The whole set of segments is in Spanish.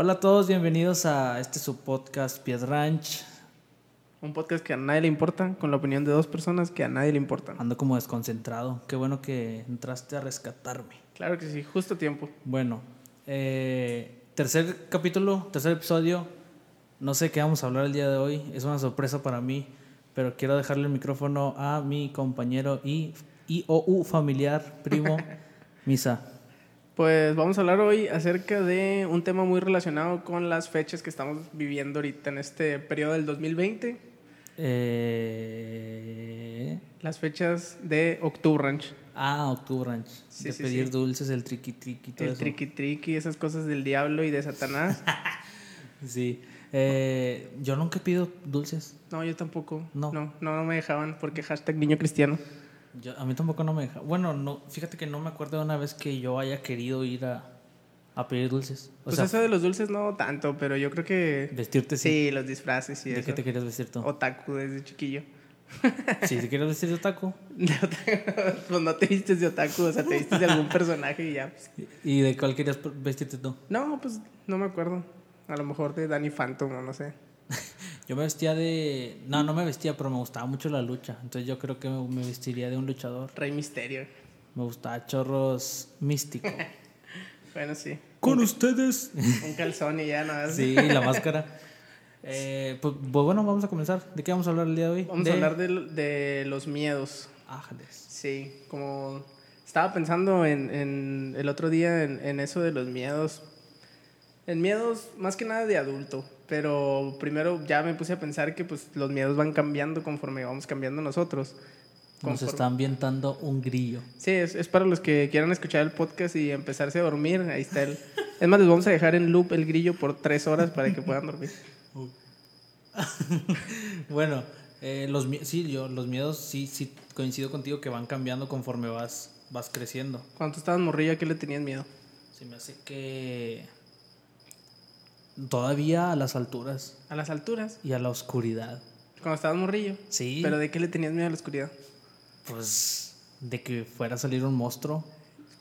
Hola a todos, bienvenidos a este su podcast Pied Ranch. Un podcast que a nadie le importa, con la opinión de dos personas que a nadie le importan. Ando como desconcentrado. Qué bueno que entraste a rescatarme. Claro que sí, justo a tiempo. Bueno, eh, tercer capítulo, tercer episodio. No sé qué vamos a hablar el día de hoy. Es una sorpresa para mí, pero quiero dejarle el micrófono a mi compañero y IOU familiar, primo, Misa. Pues vamos a hablar hoy acerca de un tema muy relacionado con las fechas que estamos viviendo ahorita en este periodo del 2020. Eh, Las fechas de Octubre ah, Octubre Ranch. Sí, de sí, pedir sí. dulces, el triqui triqui, todo El eso. triqui triqui, esas cosas del diablo y de Satanás. Sí. Eh, yo nunca pido dulces. No, yo tampoco. No. No, no, no me dejaban porque hashtag niño cristiano. Yo- a mí tampoco no me deja. Bueno, no, fíjate que no me acuerdo de una vez que yo haya querido ir a, a pedir dulces. O Pues sea, eso de los dulces no tanto, pero yo creo que... vestirte sí. Sí, los disfraces y ¿De eso. qué te querías vestir tú? Otaku desde chiquillo. Sí, si quieres vestir de taco. De otaku, pues no te vistes de otaku, o sea, te vistes de algún personaje y ya. pues. ¿Y de cuál querías vestirte tú? No, pues no me acuerdo. A lo mejor de Danny Phantom o no sé. Yo me vestía de... No, no me vestía, pero me gustaba mucho la lucha. Entonces yo creo que me, vestiría de un luchador. Rey Misterio. Me gustaba chorros místico. Bueno, sí. Con ustedes. Un calzón y ya nada. Sí, la máscara. Eh, pues, pues bueno, vamos a comenzar. ¿De qué vamos a hablar el día de hoy? Vamos de... a hablar de, de los miedos. Ángeles. Sí, como estaba pensando en, en el otro día en, en eso de los miedos. En miedos más que nada de adulto, pero primero ya me puse a pensar que pues los miedos van cambiando conforme vamos cambiando nosotros. Nos Conforme- está ambientando un grillo. Sí, es, es para los que quieran escuchar el podcast y empezarse a dormir. Ahí está el. Es más, les vamos a dejar en loop el grillo por tres horas para que puedan dormir. Bueno, eh, los, sí, yo, los miedos sí, sí coincido contigo que van cambiando conforme vas, vas creciendo. Cuando estabas morrillo, ¿a qué le tenías miedo? Se me hace que todavía a las alturas A las alturas. y a la oscuridad. Cuando estabas morrillo. Sí. ¿Pero de qué le tenías miedo a la oscuridad? Pues de que fuera a salir un monstruo.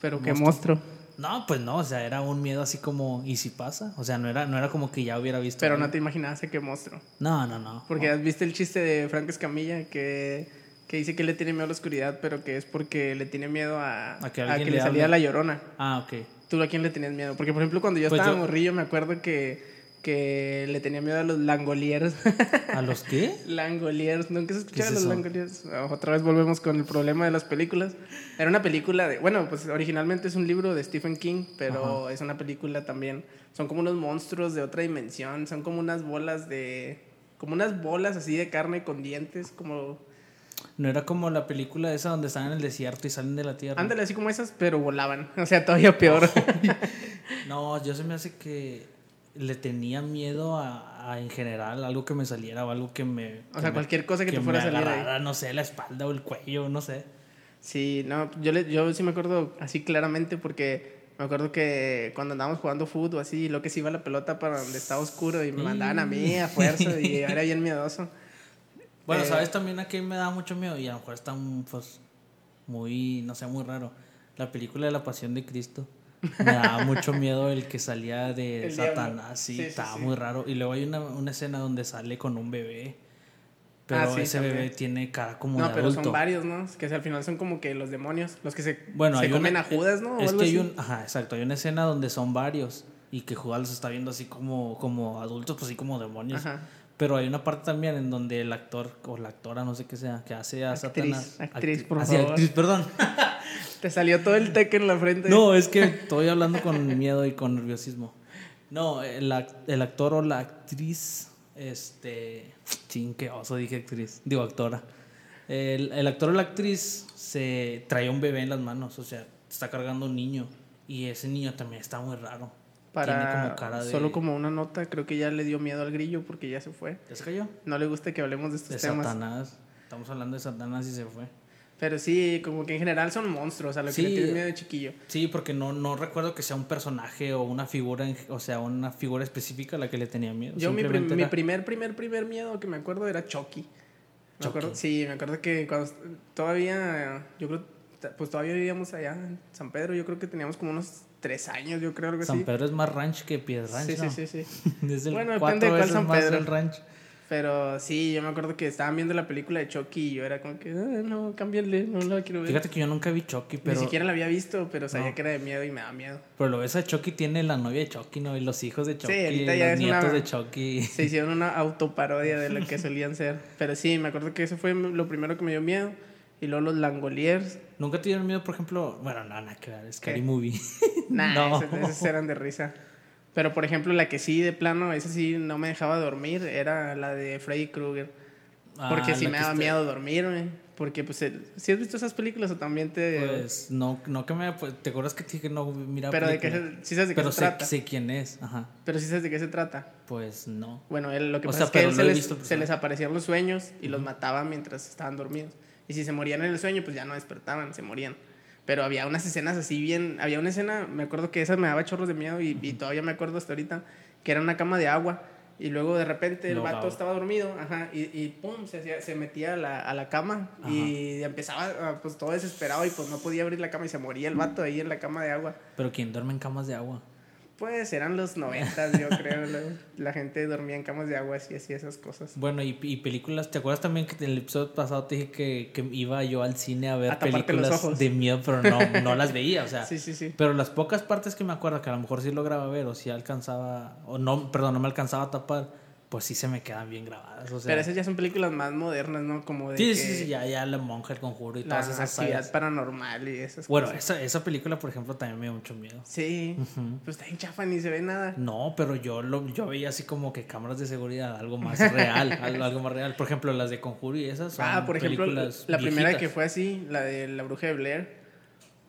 Pero qué monstruo. No, pues no, o sea, era un miedo así como, ¿y si pasa? O sea, no era, no era como que ya hubiera visto. Pero algo. no te imaginabas a qué monstruo. No, no, no. Porque has visto el chiste de Frank Escamilla que, que dice que le tiene miedo a la oscuridad, pero que es porque le tiene miedo a, A que a alguien que le le salía hable. la llorona. Ah, ok. ¿Tú a quién le tenías miedo? Porque, por ejemplo, cuando yo Pues estaba yo- morrillo, me acuerdo que, que le tenía miedo a los langoliers. ¿A los qué? langoliers, ¿nunca se escuchaba ¿Qué es los langoliers? Ah, Otra vez volvemos con el problema de las películas. Era una película de, bueno, pues originalmente es un libro de Stephen King, pero es una película también. Son como unos monstruos de otra dimensión, son como unas bolas de, como unas bolas así de carne con dientes, como, No era como la película esa donde están en el desierto y salen de la tierra. ándale así como esas, pero volaban. O sea, todavía peor. No, yo se me hace que le tenía miedo a, a en general algo que me saliera o algo que me. O que sea, me- cualquier cosa que te fuera a salir ahí. agarrara, no sé, la espalda o el cuello, no sé. Sí, no, yo, le- yo sí me acuerdo así claramente porque me acuerdo que cuando andábamos jugando fútbol así, lo que se iba la pelota para donde estaba oscuro y me mandaban a mí a fuerza y era bien miedoso. Bueno, Eh, ¿sabes también a qué me da mucho miedo? Y a lo mejor está pues, muy, no sé, muy raro. La película de la Pasión de Cristo. Me daba mucho miedo el que salía de. Satanás, sí, Sí, estaba sí. muy raro. Y luego hay una, una escena donde sale con un bebé. Pero Ah, ese también. bebé tiene cara como No, de pero adulto. son varios, ¿no? Que al final son como que los demonios, los que se, Bueno, se comen una- a Judas, ¿no? Es que hay un, ajá, exacto, hay una escena donde son varios y que Judas los está viendo así como, como adultos, pues así como demonios. Ajá. Pero hay una parte también en donde el actor o la actora, no sé qué sea, que hace a Actriz, Satanás. actriz, Actri- por favor. actriz, perdón. Te salió todo el teque en la frente. No, es que estoy hablando con miedo y con nerviosismo. No, el, el actor o la actriz, este. Ching, qué oso, dije actriz. Digo, actora. El, el actor o la actriz se trae un bebé en las manos, o sea, está cargando un niño. Y ese niño también está muy raro. Para como cara de. solo como una nota, creo que ya le dio miedo al grillo porque ya se fue. ¿Ya se cayó? No le gusta que hablemos de estos De temas. Satanás. Estamos hablando de Satanás y se fue. Pero sí, como que en general son monstruos, a lo Sí. que le tienes miedo de chiquillo. Sí, porque no, no recuerdo que sea un personaje o una figura, o sea, una figura específica a la que le tenía miedo. Yo mi, prim- Simplemente mi era- primer, primer, primer miedo que me acuerdo era Chucky. Me Chucky. acuerdo, sí, me acuerdo que cuando todavía, yo creo, pues todavía vivíamos allá en San Pedro. Yo creo que teníamos como unos tres años, yo creo algo San así. Pedro es más ranch que Piedra Ranch, Sí, ¿no? sí, sí, sí. Es el Bueno, depende de cuál San Pedro. el ranch. Pero sí, yo me acuerdo que estaban viendo la película de Chucky y yo era como que, "Ah, no, cámbiale, no la quiero ver. Fíjate que yo nunca vi Chucky, pero, Ni siquiera la había visto, pero sabía No. que era de miedo y me da miedo. pero lo ves a Chucky, tiene la novia de Chucky, ¿no? Y los hijos de Chucky, ahorita los ya nietos una- de Chucky. Se hicieron una autoparodia de lo que solían ser. Pero sí, me acuerdo que eso fue lo primero que me dio miedo. Y luego los Langoliers. ¿Nunca te dieron miedo, por ejemplo? Bueno, no, nada que ver, Scary ¿Qué? Movie. Nah, No. esas, esas eran de risa. Pero por ejemplo, la que sí, de plano, esa sí no me dejaba dormir, era la de Freddy Krueger. Porque Ah, sí la me daba miedo dormirme. Porque, pues, el- ¿sí has visto esas películas o también te...? Pues no, no que me. pues, ¿Te acuerdas que te dije que no mira pero de qué película? sí sabes de qué Pero se sé, trata. sé quién es, ajá. Pero sí sabes de qué se trata. Pues no. Bueno, él, lo que O pasa sea, es que él se les, visto, se pues, les aparecían los sueños y los mataba mientras estaban dormidos. Y si se morían en el sueño, pues ya no despertaban, se morían. Pero había unas escenas así bien... Había una escena, me acuerdo que esa me daba chorros de miedo y, y todavía me acuerdo hasta ahorita, que era una cama de agua. Y luego de repente el Lo vato estaba dormido, ajá, y, y pum, se, hacía- se metía a la, a la cama y empezaba ah, pues todo desesperado y pues no podía abrir la cama y se moría el vato ahí en la cama de agua. Pero ¿quién duerme en camas de agua? Pues eran los noventas, yo creo. La, la gente dormía en camas de agua y hacía esas cosas. Bueno, y, y películas, ¿te acuerdas también que en el episodio pasado te dije que, que iba yo al cine a ver A películas de miedo, pero no, no las veía, o sea. Sí, sí, sí. Pero las pocas partes que me acuerdo que a lo mejor sí lograba ver o sí alcanzaba, o no, perdón, no me alcanzaba a tapar, pues sí se me quedan bien grabadas. O sea, Pero esas ya son películas más modernas, ¿no? Como de sí, que sí, sí, ya, ya La Monja, El Conjuro y la todas esas actividad sagas. paranormal y esas Bueno, cosas. esa, esa película, por ejemplo, también me dio mucho miedo. Sí, pues está bien chafa, ni se ve nada. No, pero yo lo yo veía así como que cámaras de seguridad, algo más real, algo, algo más real. Por ejemplo, las de Conjuro y esas son Ah, por ejemplo, películas la primera que fue así, la de La Bruja de Blair,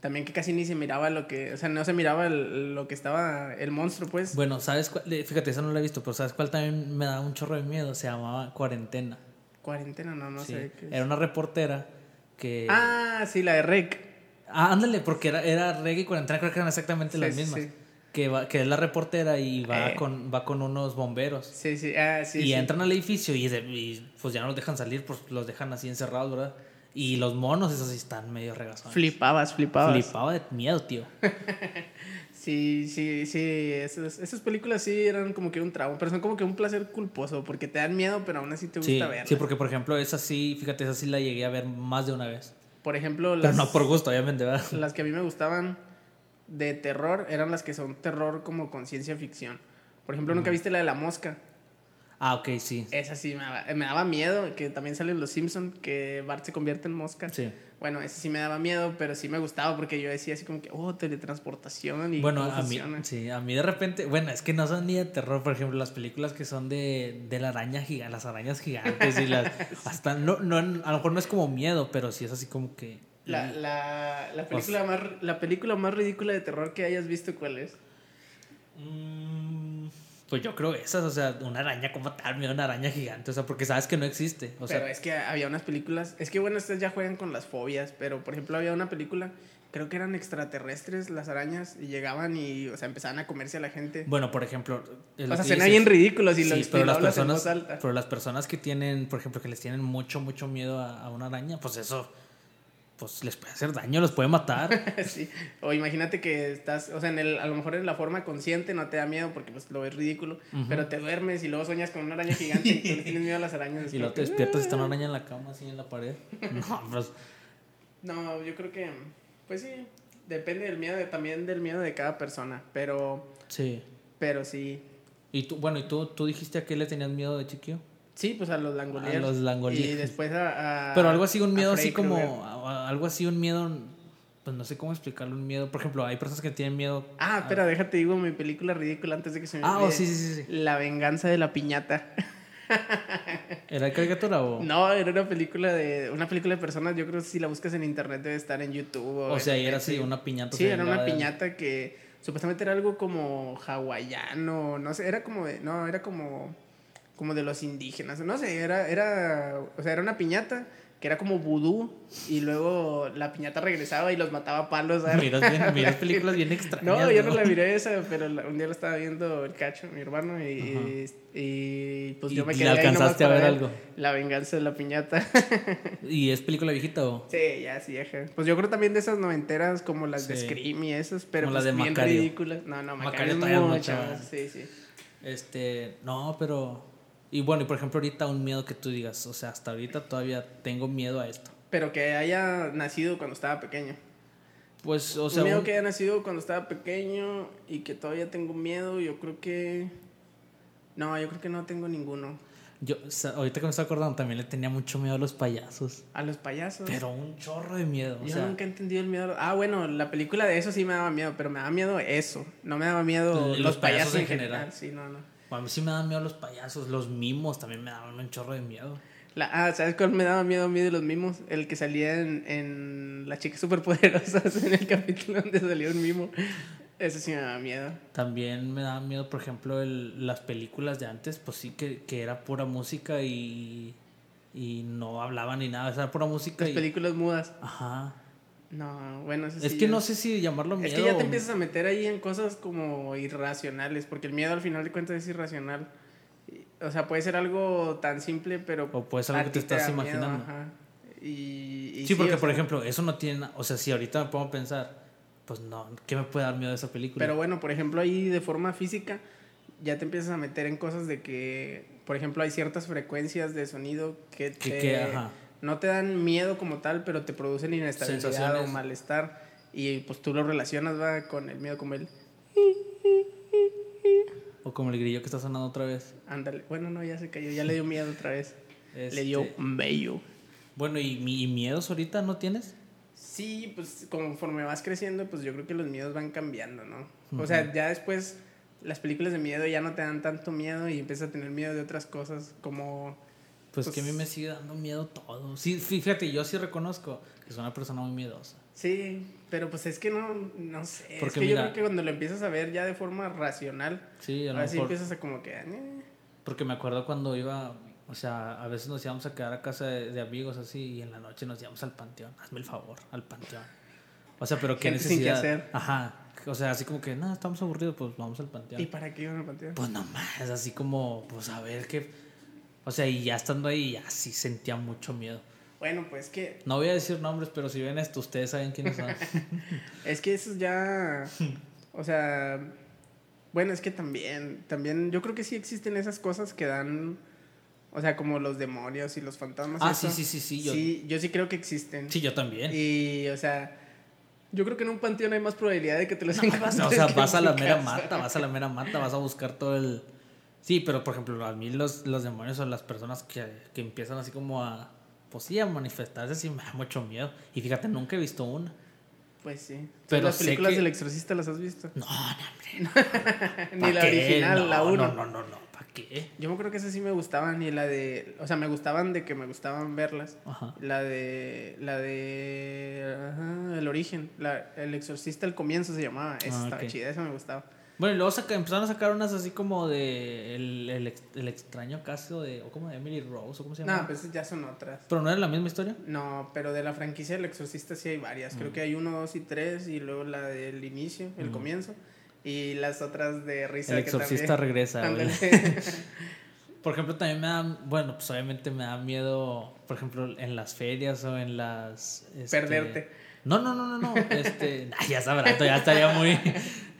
también que casi ni se miraba lo que, o sea, no se miraba el- lo que estaba, el monstruo, pues. Bueno, ¿sabes cuál? Fíjate, esa no la he visto, pero ¿sabes cuál también me da un chorro de miedo? Se llamaba Cuarentena. Cuarentena, no, no Sí. sé. qué es. Era una reportera que... Ah, sí, la de Rec. Ah, ándale, porque era, era reggae y cuarentena, creo que eran exactamente Sí, las mismas. sí. Que, va, que es la reportera y va, Eh. con, va con unos bomberos. Sí, sí, ah, sí. y entran al edificio y, de- y, pues ya no los dejan salir, pues los dejan así encerrados, ¿verdad? Y los monos, esos sí están medio regazones. Flipabas, flipabas. Flipaba de miedo, tío. Sí, sí, sí. Esas, esas películas sí eran como que un trauma, pero son como que un placer culposo, porque te dan miedo, pero aún así te gusta Sí, verlas. sí, porque por ejemplo, esa sí, fíjate, esa sí la llegué a ver más de una vez. Por ejemplo, Pero las, no por gusto, obviamente, ¿verdad? las que a mí me gustaban de terror eran las que son terror como con ciencia ficción. Por ejemplo, ¿nunca viste la de la mosca? Ah, ok, sí. Esa sí me daba, me daba miedo, que también sale en Los Simpson que Bart se convierte en mosca. Sí. Bueno, esa sí me daba miedo, pero sí me gustaba porque yo decía así como que, oh, teletransportación y Bueno, a mí, funciona. sí, a mí de repente, bueno, es que no son ni de terror, por ejemplo, las películas que son de, de la araña gigante, las arañas gigantes y las, hasta, no, no, a lo mejor no es como miedo, pero sí es así como que... La, la, la, película más, la película más ridícula de terror que hayas visto, ¿cuál es? Mm, pues yo creo esas, o sea, una araña como tal, miedo a una araña gigante, o sea, porque sabes que no existe, o sea, pero es que había unas películas, es que bueno, estas ya juegan con las fobias, pero por ejemplo había una película, creo que eran extraterrestres las arañas y llegaban y, o sea, empezaban a comerse a la gente. bueno, por ejemplo... o sea, suena bien ridículo si Sí, pero las personas, pero las personas que tienen, por ejemplo, que les tienen mucho, mucho miedo a, a una araña, pues eso, pues les puede hacer daño, los puede matar. Sí. O imagínate que estás, o sea, en el, a lo mejor en la forma consciente no te da miedo porque pues lo ves ridículo, pero te duermes y luego sueñas con una araña gigante y tú le tienes miedo a las arañas. y luego te despiertas y está una araña en la cama, así en la pared. No, pues, No, yo creo que, pues sí, depende del miedo, de- también del miedo de cada persona, pero, sí. pero sí. Y tú, bueno, ¿y tú, tú dijiste a qué le tenías miedo de chiquillo? Sí, pues a los langoliers. A los langoliers. Y después a... a- Pero algo así, un miedo así como, a- algo así, un miedo, pues no sé cómo explicarlo, un miedo. Por ejemplo, hay personas que tienen miedo. Ah, espera, déjate digo mi película ridícula antes de que se me Ah, oh, sí, sí, sí. La venganza de la piñata. ¿Era caricatura o...? No, era una película de una película de personas, yo creo que si la buscas en internet debe estar en YouTube. O sea, y era así, una piñata. Sí, era una de- piñata que supuestamente era algo como hawaiano, no sé, era como de, no, era como como de los indígenas, no sé, era era o sea, era una piñata que era como vudú y luego la piñata regresaba y los mataba a palos. Miras, bien, miras películas bien extrañas. No, yo no la miré esa, pero la- un día la estaba viendo el cacho, mi hermano, y, y, pues ¿Y yo me quedé ahí alcanzaste nomás a ver algo? La venganza de la piñata. ¿Y es película viejita o? sí, ya, sí, vieja. Pues yo creo también de esas noventeras como las de. Scream y esas, pero Como las pues de bien Macario. ridículas. No, no, Macario, Macario es mucho. Sí, sí. Este, no, pero... Y bueno, y por ejemplo ahorita un miedo que tú digas, o sea, hasta ahorita todavía tengo miedo a esto. Pero que haya nacido cuando estaba pequeño. Pues, o sea, un miedo un- que haya nacido cuando estaba pequeño y que todavía tengo miedo, yo creo que... No, yo creo que no tengo ninguno. yo, o sea, ahorita que me estoy acordando, también le tenía mucho miedo a los payasos. A los payasos. Pero un chorro de miedo. O Yo sea, nunca he entendido el miedo. Ah, bueno, la película de eso sí me daba miedo, pero me daba miedo eso. No me daba miedo Los los, payasos, payasos en en general. general. Sí, no, no. A mí sí me dan miedo los payasos. Los mimos también me daban un chorro de miedo. La, ah, ¿sabes cuál me daba miedo a mí de los mimos? El que salía en, en Las chicas superpoderosas, en el capítulo donde salía un mimo. Eso sí me daba miedo. También me daban miedo, por ejemplo, el- las películas de antes, pues sí que, que era pura música y, y no hablaban ni nada. O sea, era pura música Las y... películas mudas. Ajá. No, bueno, eso Es que ya- no sé si llamarlo miedo. Es que ya te empiezas a meter ahí en cosas como irracionales, porque el miedo al final de cuentas es irracional. O sea, puede ser algo tan simple, pero... O puede ser algo que ti te estás miedo, imaginando. ajá. Y, y Sí, porque por sea, ejemplo, eso no tiene... O sea, si ahorita me pongo a pensar, pues no, ¿qué me puede dar miedo de esa película? Pero bueno, por ejemplo, ahí de forma física ya te empiezas a meter en cosas de que, por ejemplo, hay ciertas frecuencias de sonido que, Que- te- que, ajá. No te dan miedo como tal, pero te producen inestabilidad o malestar. Y pues tú lo relacionas va con el miedo como el... O como el grillo que está sonando otra vez. Ándale. Bueno, no, ya se cayó, ya le dio miedo otra vez. Le dio Este, bello. Bueno, ¿y, mi- y miedos ahorita no tienes? Sí, pues conforme vas creciendo, pues yo creo que los miedos van cambiando, ¿no? O sea, ya después las películas de miedo ya no te dan tanto miedo y empiezas a tener miedo de otras cosas, como... Pues, Pues- que a mí me sigue dando miedo todo. Sí, fí- fíjate, yo sí reconozco que soy una persona muy miedosa. Sí, pero pues es que no, no sé. Porque es que mira- yo creo que cuando lo empiezas a ver ya de forma racional, Sí, a lo mejor. empiezas a como que... "Eh". Porque me acuerdo cuando iba, o sea, a veces nos íbamos a quedar a casa de, de amigos así y en la noche nos íbamos al panteón. Hazme el favor, al panteón. O sea, pero qué Gente sin que necesidad. hacer. Ajá. O sea, así como que, no, estamos aburridos, pues vamos al panteón. ¿Y para qué iban al panteón? Pues nomás, así como, pues a ver qué. O sea, y ya estando ahí, ya sí sentía mucho miedo. Bueno, pues que No voy a decir nombres, pero si ven esto, ustedes saben quiénes son. Es que eso ya. O sea. Bueno, es que también. También. Yo creo que sí existen esas cosas que dan. O sea, como los demonios y los fantasmas. ah, sí, sí, sí, sí. Yo, Sí, yo sí creo que existen. sí, yo también. Y, o sea. Yo creo que en un panteón hay más probabilidad de que te los No, encuentres. o sea, vas a la mera mata, vas a la mera mata, vas a buscar todo el... Sí, pero por ejemplo, a mí los, los demonios son las personas que, que empiezan así como a... Pues sí, a manifestarse, sí me da mucho miedo. Y fíjate, nunca he visto una. Pues sí. Pero ¿Las películas que- del exorcista las has visto? No, no, hombre. Ni ¿pa' la qué? original, No, la 1. No, no, no, no, ¿para qué? Yo me creo que esas sí me gustaban y la de, o sea, me gustaban de que me gustaban verlas. Ajá. La de, la de, ajá, el origen, la, el exorcista al comienzo se llamaba, esa Ah, estaba ok. chida, esa me gustaba. Bueno, y luego saca- empezaron a sacar unas así como de el, el, el extraño caso de, o como de Emily Rose, o cómo se llama. No, pues ya son otras. Pero no era la misma historia. No, pero de la franquicia del exorcista sí hay varias. Mm. Creo que hay uno, dos y tres y luego la del inicio, el comienzo y las otras de risa. El que exorcista también- regresa. Por ejemplo, también me da, bueno, pues obviamente me da miedo, por ejemplo, en las ferias o en las... este- Perderte. No, no, no, no, no, este, ay, ya sabrás, ya estaría muy...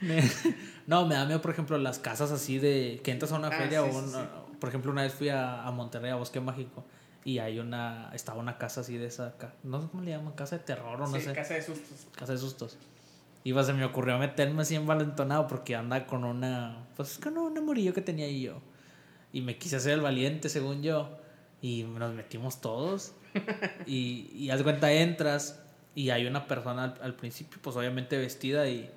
no, me da miedo, por ejemplo, las casas así de, que entras a una Ah, feria sí, o sí, una- por ejemplo, una vez fui a, a Monterrey, a Bosque Mágico, y hay una, estaba una casa así de esa, no sé cómo le llaman, casa de terror o no Sí, sé, casa de sustos. casa de sustos. Y pues se me ocurrió meterme así envalentonado porque anda con una, pues con un amorillo que tenía yo. Y me quise hacer el valiente, según yo. Y nos metimos todos. y, y haz cuenta, entras y hay una persona al, al principio, pues obviamente vestida y,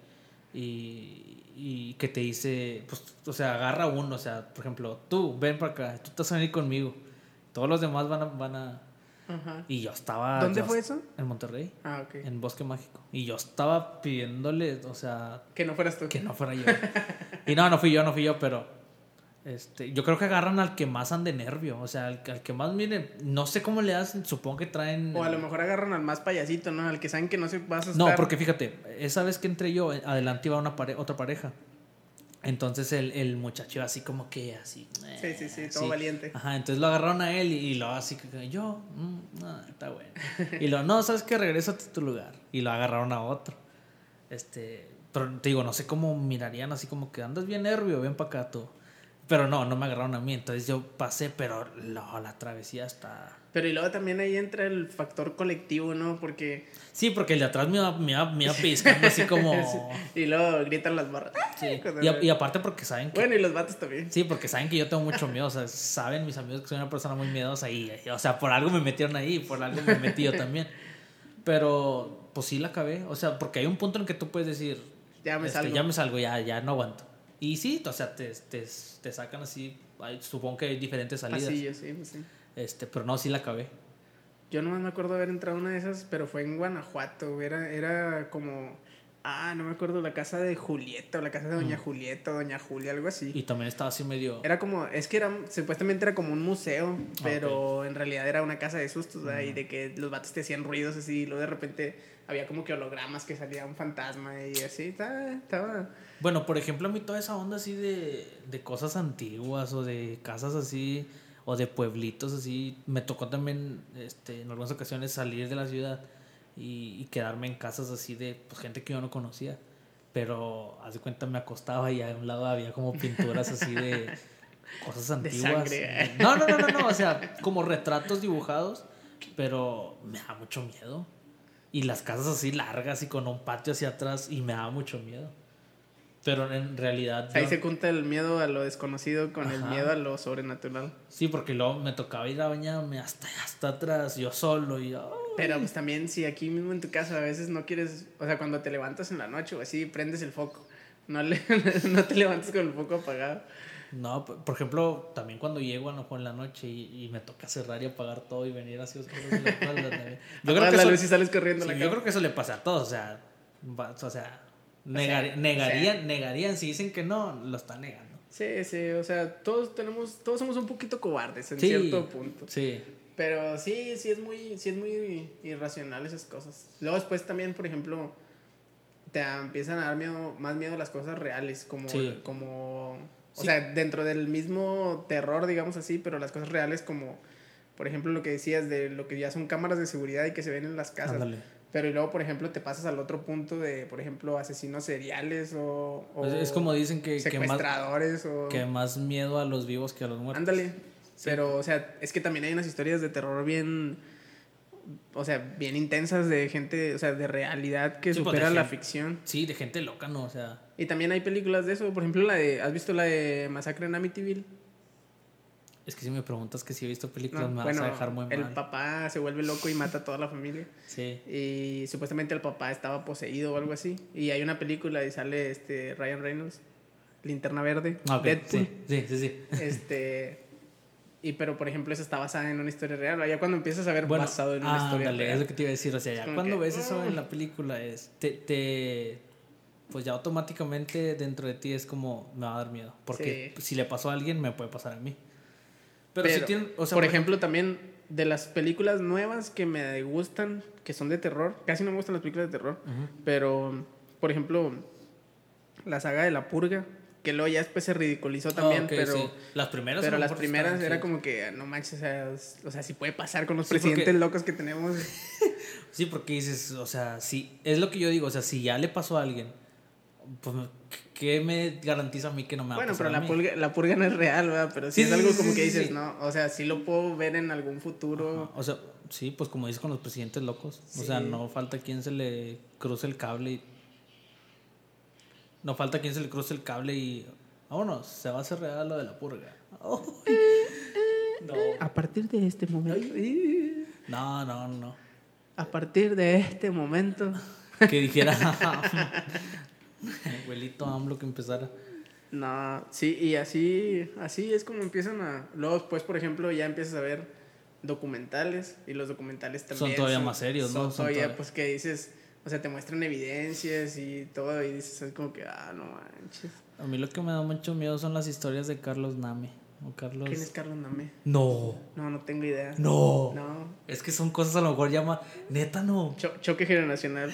y, y que te dice, pues, o sea, agarra uno, o sea, por ejemplo, tú, ven para acá, tú estás a venir conmigo. Todos los demás van a... Van a Ajá. y yo estaba... ¿Dónde yo- fue eso? En Monterrey Ah, ok. en Bosque Mágico. Y yo estaba pidiéndole, o sea, Que no fueras tú. que no fuera yo. y no, no fui yo, no fui yo, pero Este, yo creo que agarran al que más ande nervio, o sea, al, al que más mire, no sé cómo le hacen, supongo que traen... O a lo mejor agarran al más payasito, ¿no? Al que saben que no se va a asustar. No, porque fíjate, esa vez que entré yo, adelante iba una pare otra pareja. Entonces el, el muchacho así como que así. Sí, sí, sí, todo valiente. Ajá, entonces lo agarraron a él y, y lo así que yo, mm, no, está bueno. Y lo, no, sabes que regresa a tu lugar. Y lo agarraron a otro. Este, pero te digo, no sé cómo mirarían así como que andas bien nervio, ven para acá tú. Pero no, no me agarraron a mí. Entonces yo pasé, pero no, la travesía está. Pero y luego también ahí entra el factor colectivo, ¿no? Porque. Sí, porque el de atrás me iba, me iba, me iba piscando así como. Y luego gritan las barras. Sí. Y, y, aparte porque saben que. Bueno, y los vatos también. Sí, porque saben que yo tengo mucho miedo. O sea, saben mis amigos que soy una persona muy miedosa y, o sea, por algo me metieron ahí, por algo me metí yo también. Pero, pues sí la acabé. O sea, porque hay un punto en que tú puedes decir. Ya me este, salgo. Ya me salgo, ya, ya no aguanto. Y sí, o sea, te, te, te sacan así. Supongo que hay diferentes salidas. Así, sí, pues sí. Este, pero no, sí la acabé. Yo no me acuerdo haber entrado a una de esas, pero fue en Guanajuato. Era, era como. Ah, no me acuerdo, la casa de Julieta, o la casa de Doña Julieta, Doña Julia, algo así. Y también estaba así medio. Era como, es que era, supuestamente era como un museo, pero en realidad era una casa de sustos, ¿verdad? Y de que los vatos te hacían ruidos así, y luego de repente había como que hologramas que salía un fantasma y así, estaba, estaba bueno, por ejemplo, a mí toda esa onda así de, de cosas antiguas o de casas así o de pueblitos así, me tocó también este, en algunas ocasiones salir de la ciudad y, y quedarme en casas así de pues, gente que yo no conocía. Pero, haz de cuenta, me acostaba y a un lado había como pinturas así de cosas antiguas. De No, no, no, no, no, o sea, como retratos dibujados, pero me da mucho miedo. Y las casas así largas y con un patio hacia atrás y me da mucho miedo. Pero en realidad. Ahí se junta el miedo a lo desconocido con el miedo a lo sobrenatural. Sí, porque luego me tocaba ir a bañarme hasta, hasta atrás, yo solo y. Pero pues también, si aquí mismo en tu casa a veces no quieres. O sea, cuando te levantas en la noche o así, prendes el foco. No, le, no te levantas con el foco apagado. No, por ejemplo, también cuando llego a lo mejor en la noche y, y, me toca cerrar y apagar todo y venir así oscuro. yo creo que la luz y sales corriendo sí, la Yo creo que eso le pasa a todos, o sea, o sea negarían, negarían, si dicen que no, lo están negando. Sí, sí, o sea, todos tenemos, todos somos un poquito cobardes en cierto punto. Sí. Pero sí, sí es muy, sí es muy irracional esas cosas. Luego después también, por ejemplo, te empiezan a dar miedo, más miedo a las cosas reales, como, como, o sea, dentro del mismo terror, digamos así, pero las cosas reales como, por ejemplo, lo que decías de lo que ya son cámaras de seguridad y que se ven en las casas. Pero y luego, por ejemplo, te pasas al otro punto de, por ejemplo, asesinos seriales o... Es como dicen que... Secuestradores que más, o... Que más miedo a los vivos que a los muertos. Ándale. Pero, o sea, es que también hay unas historias de terror bien... O sea, bien intensas de gente, o sea, de realidad que pues, supera la ficción. Sí, de gente loca, ¿no? O sea... Y también hay películas de eso. Por ejemplo, la de... ¿Has visto la de Masacre en Amityville? Es que si me preguntas que si he visto películas me vas a dejar muy mal. El papá se vuelve loco y mata a toda la familia. Sí. Y supuestamente el papá estaba poseído o algo así. Y hay una película y sale este Ryan Reynolds, Linterna Verde, ah, Deadpool. Sí, sí, sí, Este. Y pero, por ejemplo, esa está basada en una historia real. Ya cuando empiezas a ver basado en una historia real. es lo que te iba a decir. O sea, ya cuando ves eso en la película, es, te, te, pues ya automáticamente dentro de ti es como, me va a dar miedo. Porque si le pasó a alguien, me puede pasar a mí. Pero, si tienen, por, ejemplo, también de las películas nuevas que me gustan, que son de terror, casi no me gustan las películas de terror, pero, por ejemplo, la saga de La Purga, que luego ya después se ridiculizó ah, también, pero... Las primeras Pero las primeras era como que, no manches, o sea, o sea, si puede pasar con los presidentes locos que tenemos. sí, porque dices, o sea, si, es lo que yo digo, o sea, si ya le pasó a alguien, pues ¿qué me garantiza a mí que no me va bueno, a pasar Bueno, pero la purga, la purga no es real, ¿verdad? Pero sí, es algo como que dices, ¿no? O sea, sí lo puedo ver en algún futuro. O sea, sí, pues como dices con los presidentes locos. O sea, no falta quien se le cruce el cable y... No falta quien se le cruce el cable y... Vámonos, se va a hacer real lo de la purga. No. A partir de este momento... No, no, no. A partir de este momento... Que dijera... Abuelito AMLO que empezara. No, sí, y así, así es como empiezan a... Luego después, por ejemplo, ya empiezas a ver documentales y los documentales también... Son todavía más serios, ¿no? Son, todavía, pues que dices, O sea, te muestran evidencias y todo y dices, es como que, ah, no manches. A mí lo que me da mucho miedo son las historias de Carlos Name. O Carlos... ¿Quién es Carlos Name? No. No, no tengo idea. No. No. Es que son cosas a lo mejor llama... Neta, no. Cho- choque generacional.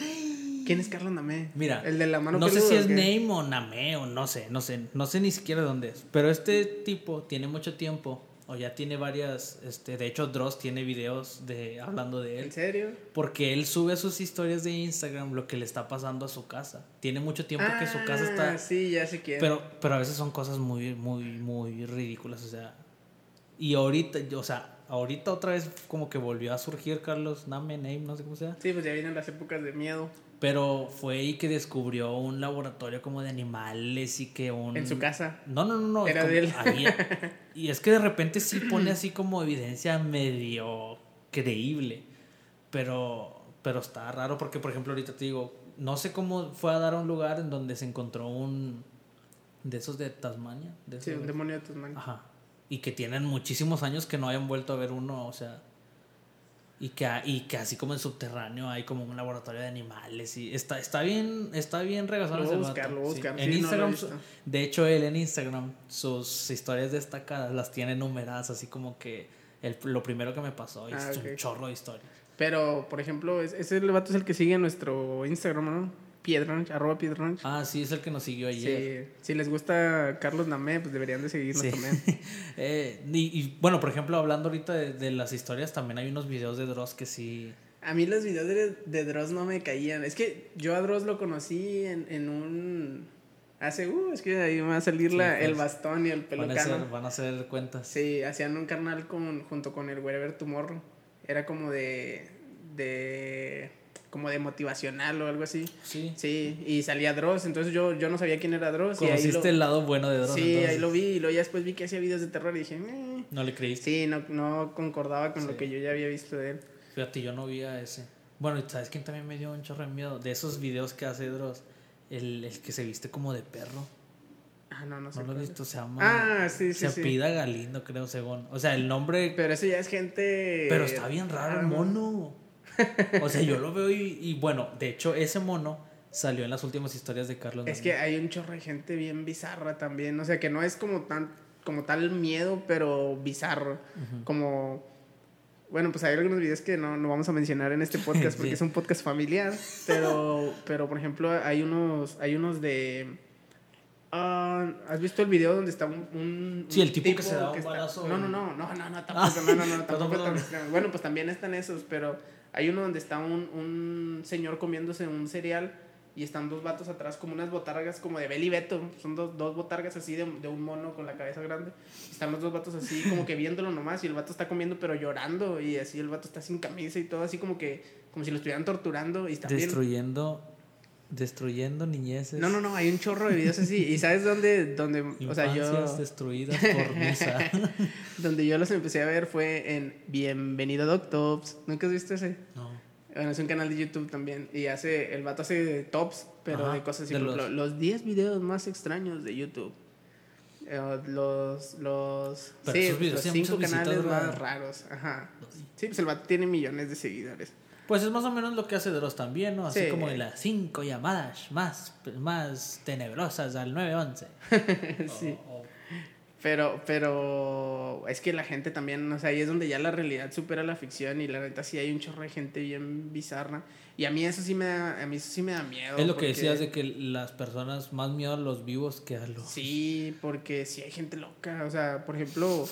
¿Quién es Carlos Name? Mira, El de la mano no sé si ¿o es? Name o Name o no sé, no sé, no sé ni siquiera dónde es. Pero este tipo tiene mucho tiempo, o ya tiene varias, este, de hecho Dross tiene videos de hablando de ¿En él, serio? porque él sube a sus historias de Instagram lo que le está pasando a su casa. Tiene mucho tiempo que su casa está, Ah, Sí, ya sé quién. pero, pero a veces son cosas muy, muy, muy ridículas, o sea, y ahorita, o sea, ahorita otra vez como que volvió a surgir Carlos Name, Name, no sé cómo sea. Sí, pues ya vienen las épocas de miedo. Pero fue ahí que descubrió un laboratorio como de animales y que un... En su casa. No, no, no, no. Era como de él. había- Y es que de repente sí pone así como evidencia medio creíble. Pero, pero está raro porque, por ejemplo, ahorita te digo, no sé cómo fue a dar a un lugar en donde se encontró un... De esos de Tasmania. De Sí, un de- demonio de tus manos. Ajá. Y que tienen muchísimos años que no hayan vuelto a ver uno, o sea. Y que, y que así como en subterráneo hay como un laboratorio de animales y está, está bien, está bien regazado Lo buscar, sí. En Sí, no lo he Instagram, de hecho él en Instagram, sus historias destacadas las tiene numeradas, así como que el, lo primero que me pasó, y Ah, es un chorro de historias. Pero, por ejemplo, es- ese vato es el que sigue en nuestro Instagram, ¿no? Piedranch, arroba Piedranch. Ah, sí, es el que nos siguió ayer. Sí, si les gusta Carlos Namé, pues deberían de seguirnos Sí. también. Eh, y, y, bueno, por ejemplo, hablando ahorita de, de las historias, también hay unos videos de Dross que sí... A mí los videos de, de Dross no me caían. Es que yo a Dross lo conocí en, en un... Hace... Uh, es que ahí me va a salir Sí, la, pues, el bastón y el Van a, pelucano. hacer, van a hacer cuentas. Sí, hacían un carnal con, junto con el Wherever Tomorrow. Era como de... de como de motivacional o algo así. Sí. Sí, y salía Dross, entonces yo, yo no sabía quién era Dross. y ahí lo- el lado bueno de Dross. Sí, entonces. ahí lo vi y luego ya después vi que hacía videos de terror y dije, "Eh". No le creíste. sí, no, no concordaba con Sí. lo que yo ya había visto de él. Fíjate, yo no vi a ese. Bueno, ¿y ¿sabes quién también me dio un chorro de miedo? De esos videos que hace Dross. El, el que se viste como de perro. Ah, no, no sé. ¿No lo es. visto? Se llama. Ah, sí, sí, se sí. apellida Galindo, creo, según. O sea, el nombre. Pero eso ya es gente. Pero está bien raro el mono. O sea, yo lo veo y, y bueno, de hecho, ese mono salió en las últimas historias de Carlos. Es que hay un chorro de gente bien bizarra también. O sea, que no es como tan como tal miedo, pero bizarro. Como. Bueno, pues hay algunos videos que no, no vamos a mencionar en este podcast porque Sí. es un podcast familiar. Pero, pero por ejemplo, hay unos, hay unos de. ah, ¿Has visto el video donde está un, un- Sí, el tipo que se da un está- balazo No, no, no, no, no, no, tampoco, no, no, no, tampoco Perdón, tan perdón. extremo. Bueno, pues también están esos, pero hay uno donde está un, un señor comiéndose un cereal y están dos vatos atrás como unas botargas como de Beli Beto. Son dos, dos botargas así de, de un mono con la cabeza grande. Están los dos vatos así como que viéndolo nomás y el vato está comiendo pero llorando y así el vato está sin camisa y todo así como que como si lo estuvieran torturando y está bien. Destruyendo. Niñeces. No, no, no, hay un chorro de videos así. ¿Y sabes dónde? dónde o sea, yo, destruidas por Misa. donde yo los empecé a ver fue en Bienvenido Doc Tops. ¿Nunca has visto ese? no. Bueno, es un canal de YouTube también. Y hace, el vato hace tops, pero Ajá, de cosas así. de los- los 10 videos más extraños de YouTube. Eh, los, los, Pero sí, los cinco canales más raros. Ajá. Sí, pues el vato tiene millones de seguidores. Pues es más o menos lo que hace Dross también, ¿no? Así Sí. como de las cinco llamadas más, más tenebrosas al 911. sí. O- o- Pero, pero es que la gente también, o sea, ahí es donde ya la realidad supera la ficción y la neta sí hay un chorro de gente bien bizarra. Y a mí eso sí me da, a mí eso sí me da miedo. es lo que decías de que las personas más miedo a los vivos que a los... Sí, porque sí hay gente loca. O sea, por ejemplo,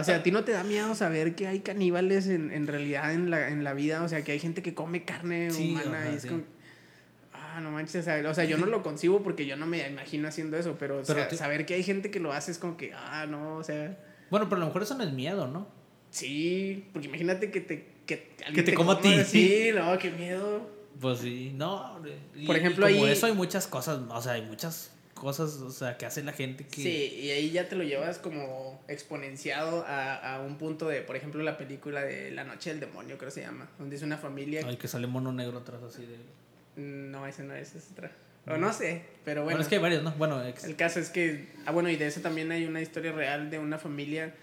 o sea, a ti no te da miedo saber que hay caníbales en, en realidad en la, en la vida. O sea, que hay gente que come carne Sí, humana ajá, y es sí. como. Ah, no manches. O sea, o sea, yo no lo concibo porque yo no me imagino haciendo eso. Pero, o Pero sea, te- saber que hay gente que lo hace es como que, ah, no, o sea. Bueno, pero a lo mejor eso no es miedo, ¿no? Sí, porque imagínate que te. Que, Que te coma a ti. Sí, no, qué miedo. Pues sí, no. y- Por y ejemplo, como ahí- eso hay muchas cosas, o sea, hay muchas cosas, o sea, que hace la gente que... Sí, y ahí ya te lo llevas como exponenciado a, a un punto de, por ejemplo, la película de La Noche del Demonio, creo que se llama, donde es una familia. Ay, que sale mono negro atrás así de... No, ese no es, esa es otra. O no sé, pero Bueno, bueno. es que hay varios, ¿no? Bueno, ex- El caso es que, ah, bueno, y de eso también hay una historia real de una familia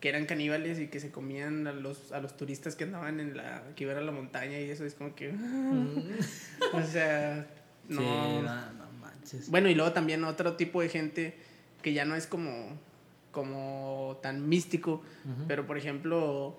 que eran caníbales y que se comían a los, a los turistas que andaban en la, que iban a la montaña y eso es como que, o sea, no. Sí, no, no manches. Bueno, y luego también otro tipo de gente que ya no es como, como tan místico, pero por ejemplo,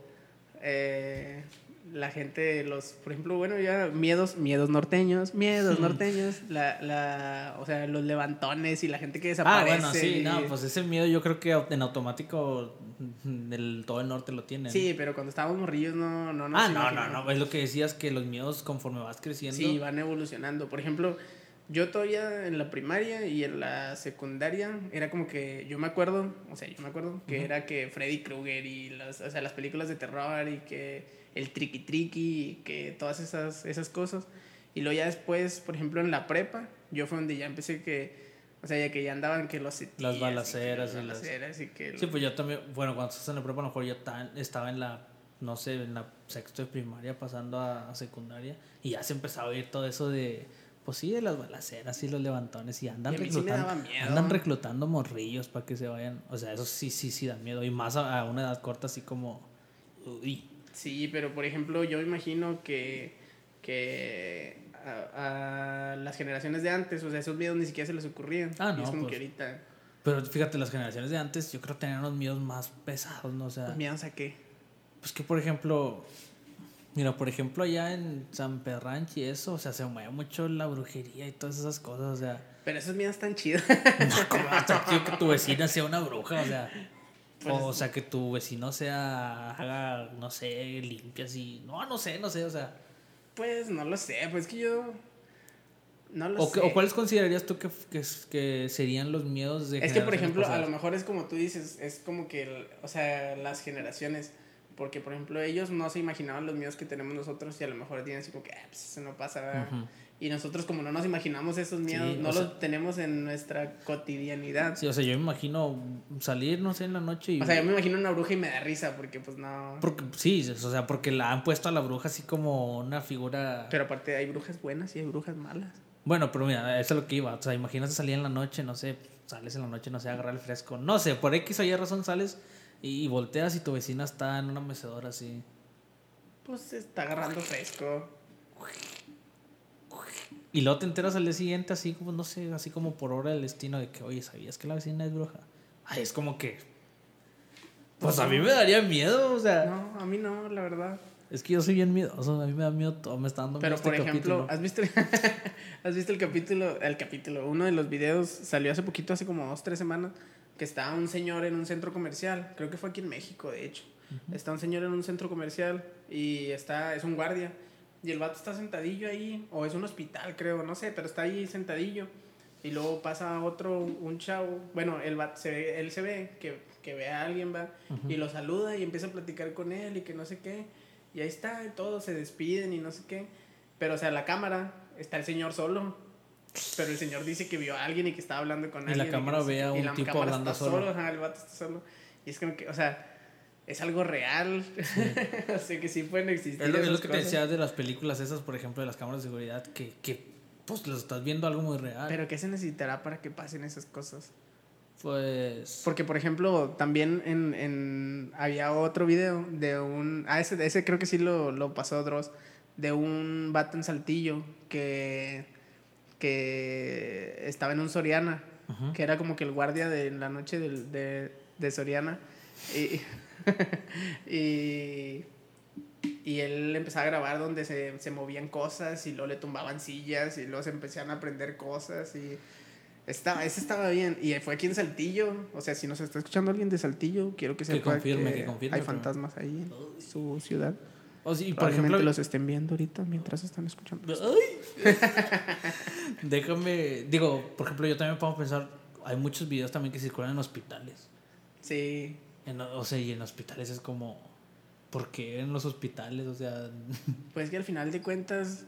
eh, la gente, los, por ejemplo, bueno, ya miedos, miedos norteños, miedos norteños, la, la, o sea, los levantones y la gente que desaparece. Ah, bueno, sí, no, pues ese miedo yo creo que en automático del todo el norte lo tienen. Sí, pero cuando estábamos morrillos no, no Ah, no, no, no, es lo que decías que los miedos conforme vas creciendo. Sí, van evolucionando. Por ejemplo, yo todavía en la primaria y en la secundaria era como que yo me acuerdo, o sea, yo me acuerdo que era que Freddy Krueger y las, o sea, las películas de terror y que el triqui triqui y que todas esas, esas cosas. Y luego ya después, por ejemplo, en la prepa, yo fue donde ya empecé que, o sea, ya que ya andaban que los Las balaceras y, las balaceras y, que... Sí, pues yo también, bueno, cuando estás en la prepa, a lo mejor yo estaba en la, no sé, en la sexto de primaria pasando a, secundaria y ya se empezaba a oír todo eso de pues sí, de las balaceras y los levantones y andan reclutando, andan reclutando morrillos para que se vayan. O sea, eso sí, sí, sí da miedo. Y más a, una edad corta, así como. Uy. Sí, pero por ejemplo, yo imagino que, que a, las generaciones de antes, o sea, esos miedos ni siquiera se les ocurrían. Ah, no. es como pues. que ahorita. Pero fíjate, las generaciones de antes, yo creo que tenían unos miedos más pesados, ¿no? O sea. ¿Miedos a qué? Pues que, por ejemplo, Mira, por ejemplo, allá en San Perranch y eso, o sea, se mueve mucho la brujería y todas esas cosas, o sea. Pero esos miedos están chidos. No, como hasta que tu vecina sea una bruja, o sea. Pues o, sea, que tu vecino sea, haga, no sé, limpia así. No, no sé, no sé, o sea. Pues no lo sé, pues que yo. No lo o sé. ¿O cuáles considerarías tú que, que, que, serían los miedos de Es que, por ejemplo, a lo mejor es como tú dices, es como que, o sea, las generaciones porque, por ejemplo, ellos no se imaginaban los miedos que tenemos nosotros y a lo mejor tienen así como que, ah, pues eso no pasa. Y nosotros, como no nos imaginamos esos miedos, no los tenemos en nuestra cotidianidad. Sí, o sea, yo me imagino salir, no sé, en la noche y... O sea, yo me imagino una bruja y me da risa porque, pues, no... Porque, sí, o sea, porque la han puesto a la bruja así como una figura... Pero aparte hay brujas buenas y hay brujas malas. Bueno, pero mira, eso es lo que iba. O sea, imagínate salir en la noche, no sé, sales en la noche, no sé, agarrar el fresco. No sé, por X o Y razón sales y, volteas y tu vecina está en una mecedora así. Pues está agarrando fresco. Y luego te enteras al día siguiente así como, no sé, así como por hora del destino de que, oye, ¿sabías que la vecina es bruja? Ay, es como que... Pues a mí me daría miedo, o sea... No, a mí no, la verdad. Es que yo soy bien miedoso, a mí me da miedo todo, me está dando Pero por este ejemplo, ¿has visto, el, ¿has visto el capítulo? El capítulo, uno de los videos salió hace poquito, hace como dos, tres semanas, que está un señor en un centro comercial, creo que fue aquí en México, de hecho. Está un señor en un centro comercial y está, es un guardia. Y el vato está sentadillo ahí, o es un hospital, creo, no sé, pero está ahí sentadillo. Y luego pasa otro, un chavo, bueno, el se él se ve que, que ve a alguien, va, y lo saluda y empieza a platicar con él y que no sé qué. Y ahí está, y todos se despiden y no sé qué. Pero, o sea, la cámara está el señor solo. Pero el señor dice que vio a alguien y que estaba hablando con alguien. Y la cámara ve a un tipo hablando solo. el vato está solo. Y es como que, o sea, es algo real. o sea, que sí pueden existir. Es lo, que te decía de las películas esas, por ejemplo, de las cámaras de seguridad, que, que pues lo estás viendo algo muy real. Pero ¿qué se necesitará para que pasen esas cosas? Pues. Porque, por ejemplo, también en, en había otro video de un. Ah, ese, ese creo que sí lo, lo pasó Dross. De un vato en saltillo que que estaba en un Soriana, que era como que el guardia de la noche de, de, Soriana. Y, y, y, él empezaba a grabar donde se, se, movían cosas y luego le tumbaban sillas y luego se empezaban a aprender cosas y estaba, ese estaba bien. Y fue aquí en Saltillo, o sea, si nos está escuchando alguien de Saltillo, quiero que sepa que, hay fantasmas ahí en su ciudad. O sí, por ejemplo, los estén viendo ahorita mientras están escuchando. Déjame, digo, por ejemplo, yo también puedo pensar, hay muchos videos también que circulan en hospitales. Sí. o sea, y en hospitales es como, ¿por qué en los hospitales? O sea... Pues que al final de cuentas,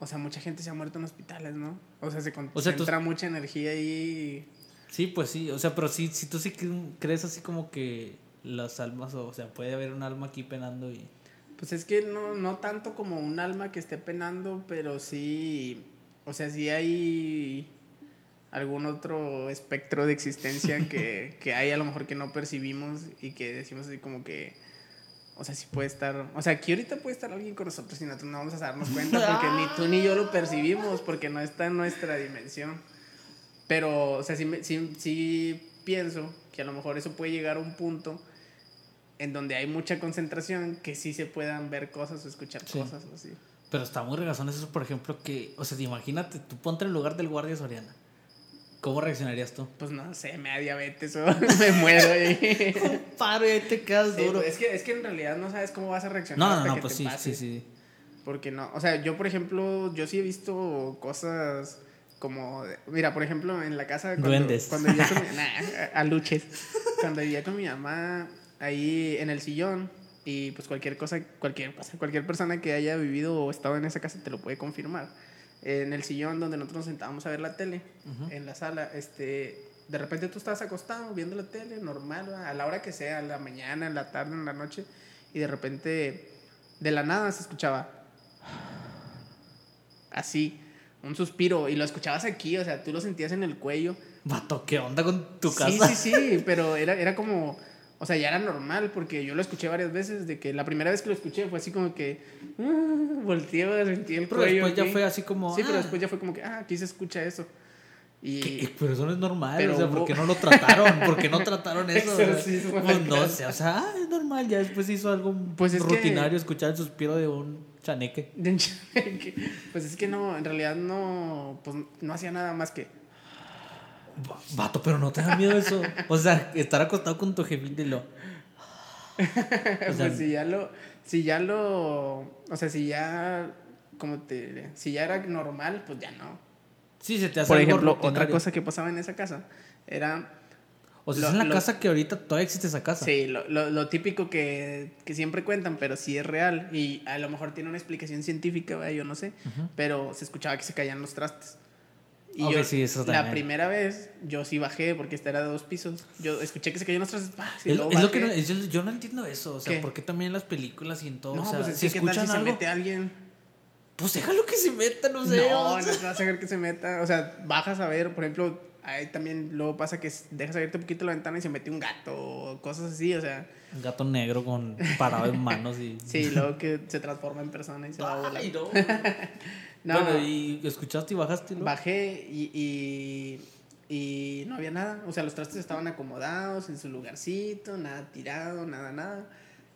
o sea, mucha gente se ha muerto en hospitales, ¿no? O sea, se concentra mucha energía ahí. Sí, pues sí, o sea, pero sí, si tú sí crees así como que las almas, o sea, puede haber un alma aquí penando y... Pues es que no, no tanto como un alma que esté penando, pero sí, o sea, sí hay, algún otro espectro de existencia que, que hay a lo mejor que no percibimos y que decimos así como que, o sea, sí puede estar, o sea, aquí ahorita puede estar alguien con nosotros y nosotros no vamos a darnos cuenta porque ni tú ni yo lo percibimos porque no está en nuestra dimensión. Pero, o sea, sí, sí, sí pienso que a lo mejor eso puede llegar a un punto en donde hay mucha concentración que sí se puedan ver cosas o escuchar Sí. cosas o así. Pero está muy regazón eso, por ejemplo, que, o sea, imagínate, tú ponte en el lugar del guardia Soriana. ¿Cómo reaccionarías tú? Pues no sé, me da diabetes o me muero ahí. Paro y ahí te quedas Sí, duro. pues, es, que, es que en realidad no sabes cómo vas a reaccionar. No, no, hasta no, que pues te sí, pase. sí, sí. Porque no, o sea, yo por ejemplo, yo sí he visto cosas como, mira, por ejemplo, en la casa cuando, Duendes. cuando vivía con mi, nah, aluches, cuando vivía con mi mamá ahí en el sillón y pues cualquier cosa, cualquier cualquier persona que haya vivido o estado en esa casa te lo puede confirmar. En el sillón donde nosotros nos sentábamos a ver la tele, Ujú. en la sala, este, de repente tú estabas acostado viendo la tele, normal, a la hora que sea, a la mañana, en la tarde, en la noche, y de repente, de la nada se escuchaba así, un suspiro, y lo escuchabas aquí, o sea, tú lo sentías en el cuello. Vato, ¿qué onda con tu Sí, casa? sí, sí, pero era, era como, o sea, ya era normal, porque yo lo escuché varias veces, de que la primera vez que lo escuché fue así como que, ah, volteé, sentí el Pero cuello. después ya fue así como. Sí, pero ah, después ya fue como que, ah, aquí se escucha eso. Y... ¿qué? Pero eso no es normal, Pero o sea, ¿por qué no lo trataron? ¿Por qué no trataron eso? Exorcismo Pues no sé, o sea, ah, es normal, ya después hizo algo Pues es que- rutinario escuchar el suspiro de un chaneque. De enchaque. Pues es que no, en realidad no, pues no hacía nada más que. Va- Vato, pero no te da miedo eso. O sea, estar acostado con tu jefita y lo. O sea, pues si ya lo, si ya lo, o sea, si ya, como te, diré? si ya era normal, pues ya no. sí, se te hace Por algo ejemplo, otra cosa que pasaba en esa casa era, O sea, lo- es en la lo- casa que ahorita todavía existe esa casa. sí, lo, lo, típico que, que siempre cuentan, pero sí es real y a lo mejor tiene una explicación científica, ¿verdad? yo no sé, pero se escuchaba que se caían los trastes. Y Ok, yo, sí, eso la primera vez, yo sí bajé porque esta era de dos pisos. Yo escuché que se los trastes. ¡pah! y Es, luego es lo que no, es- yo, yo no entiendo eso. O sea, ¿Qué? ¿por qué también en las películas y en todo? No, o sea, pues es si que ¿qué tal escuchan si se algo, mete alguien. pues déjalo que se meta, no sé. no, o no sea. te vas a dejar que se meta. O sea, bajas a ver, por ejemplo, ahí también luego pasa que dejas abierta un poquito la ventana y se mete un gato o cosas así. O sea, Un gato negro con parado en manos y. sí, luego que se transforma en persona y se va a volar. No. No, Bueno, y escuchaste y bajaste. ¿no? Bajé y, y, y no había nada. O sea, los trastes estaban acomodados en su lugarcito, nada tirado, nada, nada.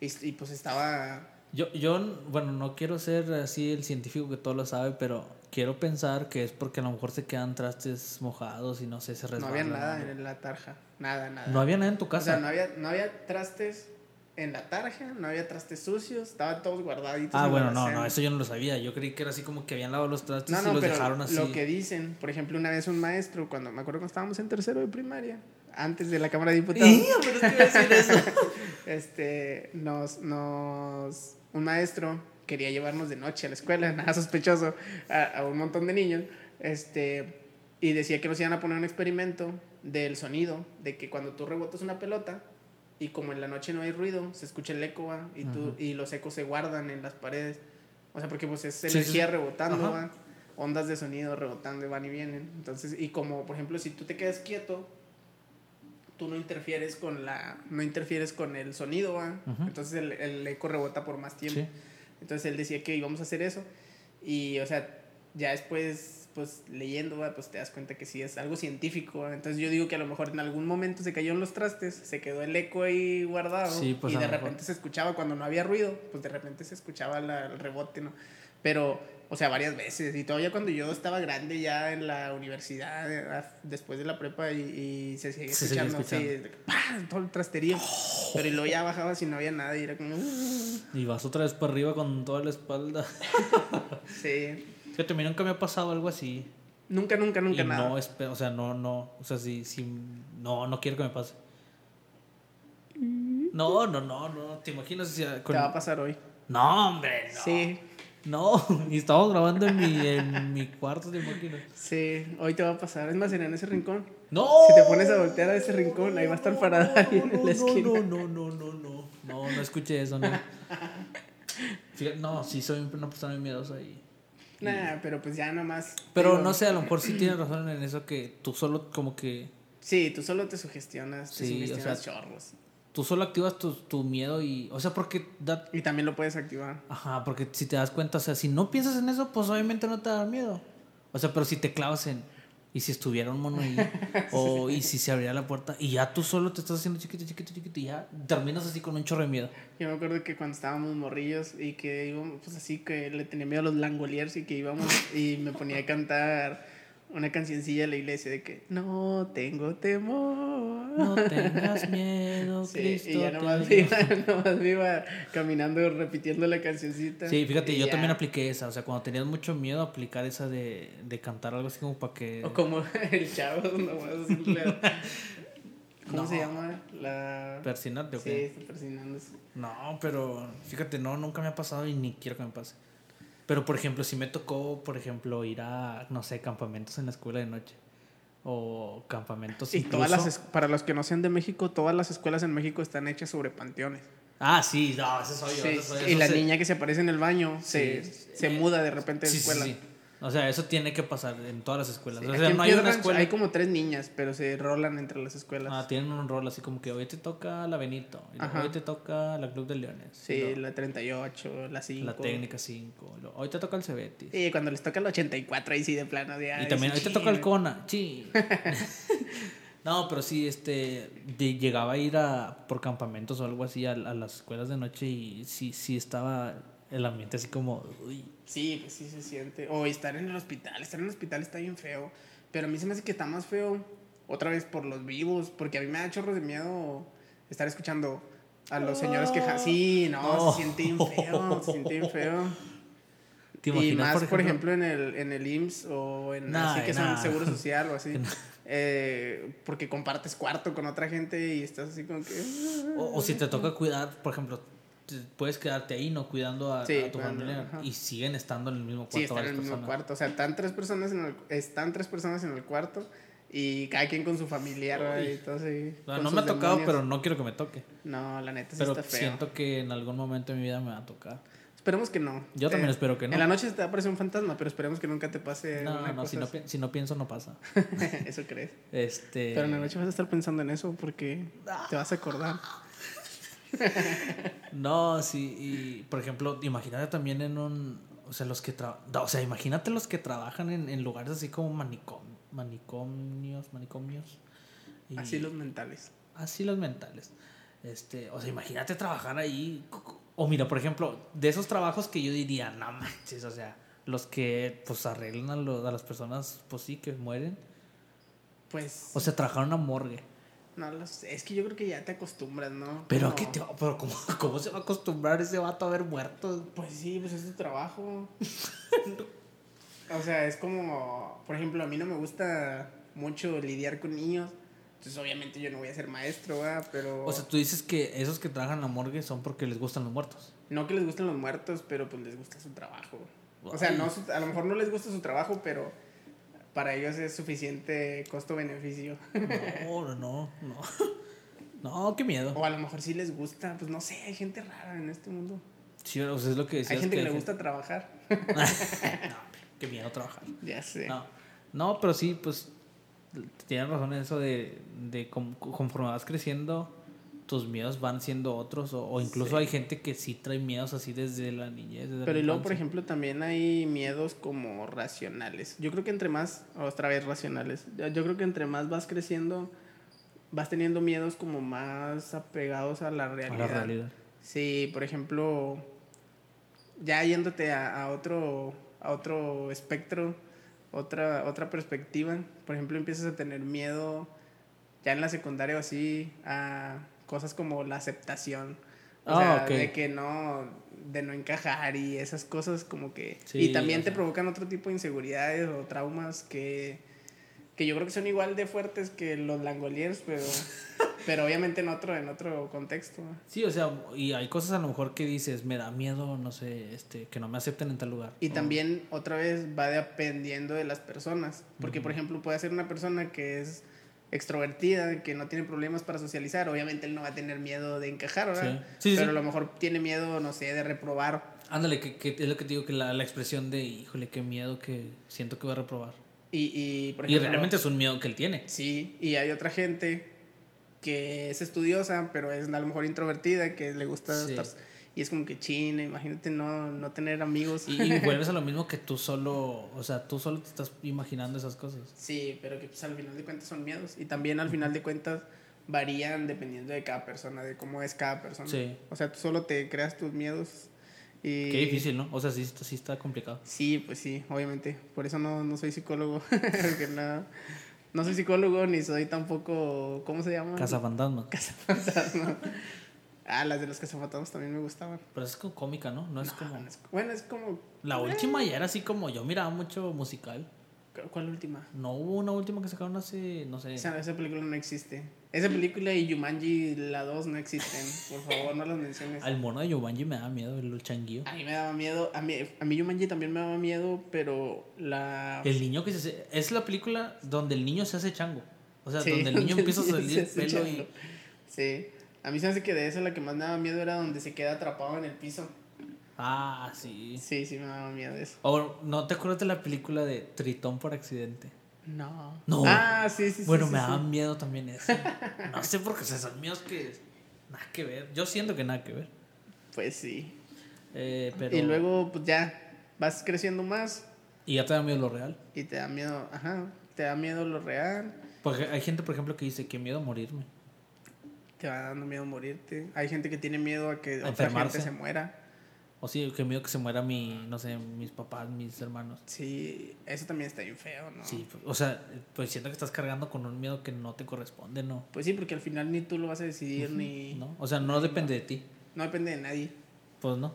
Y, y pues estaba. Yo, yo, bueno, no quiero ser así el científico que todo lo sabe, pero quiero pensar que es porque a lo mejor se quedan trastes mojados y no sé, se No resbalan. había nada o en la tarja. Nada, nada. No había nada en tu O casa. sea, no había, no había trastes en la tarja, no había trastes sucios, estaban todos guardaditos. ah, bueno, no, no, eso yo no lo sabía. Yo creí que era así como que habían lavado los trastes No, y no, los pero dejaron así. lo que dicen, por ejemplo, una vez un maestro, cuando me acuerdo cuando estábamos en tercero de primaria, antes de la Cámara de Diputados. ¡Y! Pero te iba a decir eso. este, nos, nos, un maestro quería llevarnos de noche a la escuela, nada sospechoso, a, a un montón de niños, este, y decía que nos iban a poner un experimento del sonido, de que cuando tú rebotas una pelota, y como en la noche no hay ruido, se escucha el eco, ¿va? y, tú, y los ecos se guardan en las paredes, o sea, porque pues es Sí, energía sí. rebotando. ¿va? ondas de sonido rebotando y van y vienen, entonces, y como, por ejemplo, si tú te quedas quieto, tú no interfieres con la no interfieres con el sonido ¿va? Entonces el, el eco rebota por más tiempo Sí. entonces él decía que íbamos a hacer eso y o sea ya después pues leyendo ¿va? pues te das cuenta que sí es algo científico ¿va? entonces yo digo que a lo mejor en algún momento se cayó en los trastes se quedó el eco ahí guardado Sí, pues, y de lo mejor. repente se escuchaba cuando no había ruido pues de repente se escuchaba la- el rebote no pero o sea, varias veces. Y todavía cuando yo estaba grande ya en la universidad, eh, después de la prepa, y, y se seguía Se escuchando, sí, escuchando. ¡pah! todo el trasterío. Pero y luego ya bajaba si no había nada y era como... Y vas otra vez para arriba con toda la espalda. Sí. Fíjate, a mí nunca me ha pasado algo así. Nunca, nunca, nunca y nada. no, o sea, no, no, o sea, sí, sí, no, no quiero que me pase. No, no, no, no, te imaginas si a- Te con- va a pasar hoy. No, hombre, no. Sí, No, y estamos grabando en mi, en mi cuarto, te imaginas. sí, hoy te va a pasar. Es más, en ese rincón. No. Si te pones a voltear a ese rincón, ahí va a estar parada no, la no, esquina. no, no, no, no, no, no, no escuché eso, no. Fíjate, no, sí soy una persona muy miedosa y Nah, pero pues ya nomás. Pero no sé, a lo mejor sí tienes razón en eso que tú solo como que... Sí, tú solo te sugestionas, te Sí, o sugestionas sea, chorros. Tú solo activas tu, tu miedo y... O sea, porque... da- Y también lo puedes activar. Ajá, porque si te das cuenta, o sea, si no piensas en eso, pues obviamente no te da miedo. O sea, pero si te clavas en... Y si estuviera un mono ahí, o y si se abriera la puerta, y ya tú solo te estás haciendo chiquito, chiquito, chiquito, y ya terminas así con un chorro de miedo. Yo me acuerdo que cuando estábamos morrillos y que íbamos, pues así que le tenía miedo a los langoliers y que íbamos y me ponía a cantar una cancioncilla de la iglesia de que no tengo temor. No tengas miedo, Sí, Cristo. y ya nomás iba, nomás me iba caminando repitiendo la cancioncita. Sí, fíjate, yo ya. también apliqué esa. O sea, cuando tenías mucho miedo, aplicar esa de, de cantar algo así como para que. O como el chavo, nomás la- ¿Cómo No. se llama? La... Persinarte, ¿o Sí, qué? está persinándose. No, pero fíjate, no, nunca me ha pasado y ni quiero que me pase. Pero, por ejemplo, si me tocó, por ejemplo, ir a, no sé, campamentos en la escuela de noche. O campamentos Y incluso... todas las, para los que no sean de México, todas las escuelas en México están hechas sobre panteones. Ah, sí, no, ese soy yo. Sí, ese soy yo, y la se- niña que se aparece en el baño se, Sí. se muda de repente de sí, escuela. Sí. O sea, eso tiene que pasar en todas las escuelas. Sí, o sea, no hay una escuela... hay como tres niñas, pero se rolan entre las escuelas. Ah, tienen un rol así como que hoy te toca la Benito, y hoy te toca la Club de Leones. sí, luego la 38, la 5. la técnica 5. Hoy te toca el Cebetis. Y cuando les toca el 84, ahí sí de plano. Ya, Y también hoy te toca el. Cona. Sí. no, pero sí, este, de- llegaba a ir a, por campamentos o algo así a, a las escuelas de noche y sí, sí estaba el ambiente así como, uy. Sí, pues sí se siente. O estar en el hospital. Estar en el hospital está bien feo. Pero a mí se me hace que está más feo otra vez por los vivos. Porque a mí me da chorros de miedo estar escuchando a los señores que... ja- Sí, no, No. se siente bien feo. Se siente bien feo. ¿Te Y más, por ejemplo, en, el, en el IMSS o en Nah, así que nah. son seguro social o así. eh, porque compartes cuarto con otra gente y estás así como que... O, o si te toca cuidar, por ejemplo, puedes quedarte ahí, ¿no? Cuidando a, Sí, a tu familia ajá. y siguen estando en el mismo cuarto Sí, están en el mismo personas. cuarto. O sea, están tres personas en el, están tres personas en el cuarto y cada quien con su familiar y todo así, O sea, no me ha tocado, demonios. pero no quiero que me toque. No, la neta sí Pero está feo. siento que en algún momento de mi vida me va a tocar. Esperemos que no. Yo también espero que no. En la noche te va a aparecer un fantasma, pero esperemos que nunca te pase No, una no, cosa si no, si no pienso no pasa. Eso crees. Este... Pero en la noche vas a estar pensando en eso porque te vas a acordar. No, sí, y por ejemplo, imagínate también en un, o sea, los que tra- o sea, imagínate los que trabajan en, en lugares así como manicom, manicomios, manicomios. y- Así los mentales. así los mentales. Este, o sea, imagínate trabajar ahí o mira, por ejemplo, de esos trabajos que yo diría, no manches, o sea, los que pues arreglan a, lo- a las personas, pues sí, que mueren. Pues, O sea, trabajar en una morgue. No lo sé. Es que yo creo que ya te acostumbras, ¿no? Pero, ¿qué te va- pero ¿cómo, ¿cómo se va a acostumbrar ese vato a ver muertos? Pues sí, pues es tu trabajo. o sea, es como, por ejemplo, a mí no me gusta mucho lidiar con niños. Entonces, obviamente, yo no voy a ser maestro, ¿verdad? Pero. O sea, tú dices que esos que trabajan en la morgue son porque les gustan los muertos. no que les gusten los muertos, pero pues les gusta su trabajo. O sea, no su- a lo mejor no les gusta su trabajo, pero para ellos es suficiente costo-beneficio. No, no, no, no. No, qué miedo. o a lo mejor sí les gusta, pues no sé, hay gente rara en este mundo. Sí, o sea, es lo que decías. hay gente que, le gusta trabajar. no, qué miedo trabajar. ya sé. No, no pero sí, pues tienes razón en eso de, de conforme vas creciendo, tus miedos van siendo otros. O, o incluso Sí. hay gente que sí trae miedos así desde la niñez. desde la Pero y luego, por ejemplo, también hay miedos como racionales. Yo creo que entre más, otra vez racionales, yo creo que entre más vas creciendo, vas teniendo miedos como más apegados a la A realidad. la realidad. Sí, por ejemplo, ya yéndote a, a otro, a otro espectro, otra, otra perspectiva, por ejemplo, empiezas a tener miedo ya en la secundaria o así a cosas como la aceptación. O Ah, sea, ok. de que no, de no encajar y esas cosas como que... Sí, y también te sea. provocan otro tipo de inseguridades o traumas que, que yo creo que son igual de fuertes que los langoliers, pero, pero obviamente en otro, en otro contexto. Sí, o sea, y hay cosas a lo mejor que dices, me da miedo, no sé, este, que no me acepten en tal lugar. Y O- también otra vez va dependiendo de las personas. Porque, por ejemplo, puede ser una persona que es extrovertida, que no tiene problemas para socializar. Obviamente él no va a tener miedo de encajar, ¿verdad? Sí. Sí, Pero sí. a lo mejor tiene miedo, no sé, de reprobar Ándale, que, que es lo que te digo, que la, la expresión de, híjole, qué miedo que siento que voy a reprobar. Y, y, por Y ejemplo, realmente es un miedo que él tiene. Sí, y hay otra gente que es estudiosa, pero es a lo mejor introvertida, que le gusta Sí. estar... Y es como que china, imagínate no, no tener amigos. Y, y vuelves a lo mismo que tú solo, o sea, tú solo te estás imaginando esas cosas. Sí, pero que pues al final de cuentas son miedos. Y también al final de cuentas varían dependiendo de cada persona, de cómo es cada persona. Sí. O sea, tú solo te creas tus miedos. Y... Qué difícil, ¿no? O sea, sí, está- sí está complicado. Sí, pues sí, obviamente. Por eso no, no soy psicólogo. Porque no, no soy psicólogo ni soy tampoco. ¿Cómo se llama? Cazafantasmas. Cazafantasma. Ah, las de los cazafantasmas también me gustaban. Pero es como cómica, ¿no? No es como... No, es- Bueno, es como. La última ya era así como... Yo miraba mucho musical. ¿Cuál última? No hubo una última que sacaron hace, no sé... Esa, esa película no existe. Esa película y Yumanji, la 2, no existen. Por favor, no las menciones. Al mono de Yubanji me da miedo, el changuillo. A mí me daba miedo. A mí, a mí Yumanji también me daba miedo, pero la. El niño que se hace... Es la película donde el niño se hace chango. O sea, Sí, donde el niño empieza a salir hace pelo y... Sí. A mí se me hace que de esa la que más me daba miedo era donde se queda atrapado en el piso. Ah, sí. Sí, sí me daba miedo eso. O, ¿no te acuerdas de la película de Tritón por accidente? No. No. Ah, sí, sí, sí. Bueno, sí, me sí. daba miedo también eso. No sé por qué, o sea, son miedos que nada que ver. Yo siento que nada que ver. Pues sí. Eh, pero... Y luego, pues ya, vas creciendo más Y ya te da miedo lo real. y te da miedo, ajá, te da miedo lo real, Porque hay gente, por ejemplo, que dice que miedo a morirme. Te va dando miedo morirte. Hay gente que tiene miedo a que A otra gente se muera. O sí, que miedo que se muera mi, no sé, mis papás, mis hermanos. Sí, eso también está bien feo, ¿no? Sí, o sea, pues siento que estás cargando con un miedo que no te corresponde, ¿no? Pues sí, porque al final ni tú lo vas a decidir, ni... ¿No? O sea, no depende de ti. No depende de nadie. Pues no.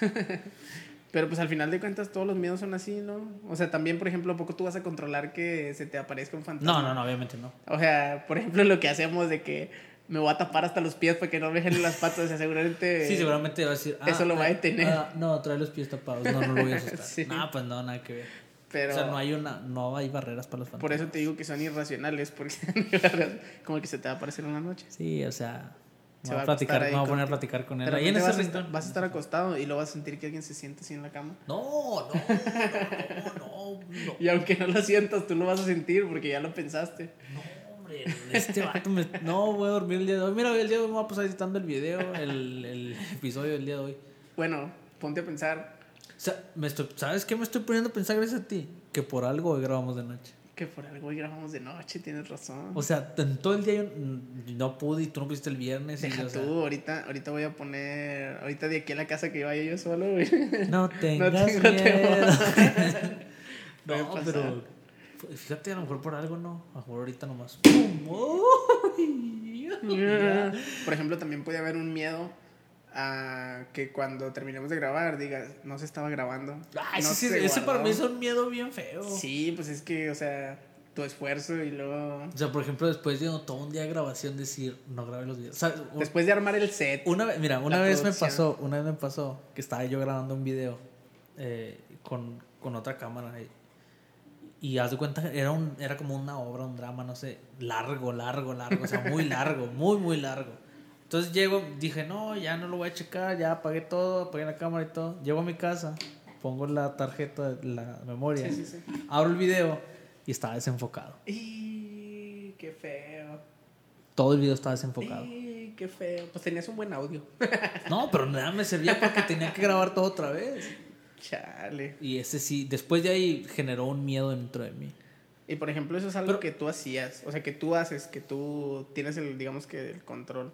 Pero pues al final de cuentas todos los miedos son así, ¿no? O sea, también, por ejemplo, ¿a poco tú vas a controlar que se te aparezca un fantasma? No, no, no, obviamente no. O sea, por ejemplo, lo que hacemos de que me voy a tapar hasta los pies para que no me jalen las patas, seguramente... Sí, seguramente va a decir. eso lo va a eh, detener. ah, no, trae los pies tapados. No, no lo voy a asustar. Sí. No, pues no, nada que ver. Pero O sea, no hay una, no hay barreras para los fantasmas. por eso te digo que son irracionales, porque como que se te va a aparecer en la noche. Sí, o sea, Se va a platicar, me voy a poner a platicar con él. Ahí en ese vas, rincón. vas a estar acostado y luego vas a sentir que alguien se sienta así en la cama. No, no, no, no, no. Y aunque no lo sientas, tú lo vas a sentir porque ya lo pensaste. No, este vato me... No, voy a dormir el día de hoy. Mira, el día de hoy me voy a pasar editando el video, el, el episodio del día de hoy. Bueno, ponte a pensar O sea, me estoy, ¿sabes qué me estoy poniendo a pensar gracias a ti? Que por algo hoy grabamos de noche. que por algo hoy grabamos de noche, tienes razón. O sea, en todo el día yo no pude y tú no pusiste el viernes. y, Deja o sea, tú, ahorita, ahorita voy a poner, ahorita de aquí a la casa que vaya yo solo, güey. No tengas tengo miedo. No, pero fíjate, a lo mejor por algo no. A lo mejor ahorita nomás. ¡Pum! Por ejemplo, también puede haber un miedo a que cuando terminemos de grabar digas, no se estaba grabando. Ay, no sí, sí, se ese para guardó". mí es un miedo bien feo. Sí, pues es que, o sea, tu esfuerzo y luego... O sea, por ejemplo, después de todo un día de grabación decir, no grabé los videos. O sea, un- Después de armar el set. una vez, mira, una vez me pasó, una vez me pasó que estaba yo grabando un video eh, con, con otra cámara y, y haz de cuenta, era, un, era como una obra, un drama, no sé, largo, largo, largo, o sea, muy largo, muy, muy largo. Entonces llego, dije, no, ya no lo voy a checar, ya apagué todo, apagué la cámara y todo. Llego a mi casa, pongo la tarjeta, la memoria, Sí, sí, sí. abro el video y estaba desenfocado. Y qué feo. Todo el video estaba desenfocado. Y qué feo. Pues tenías un buen audio. No, pero nada me servía porque tenía que grabar todo otra vez. Chale. Y ese sí, después de ahí generó un miedo dentro de mí. Y por ejemplo, eso es algo Pero- que tú hacías. O sea, que tú haces, que tú tienes el, digamos que el control.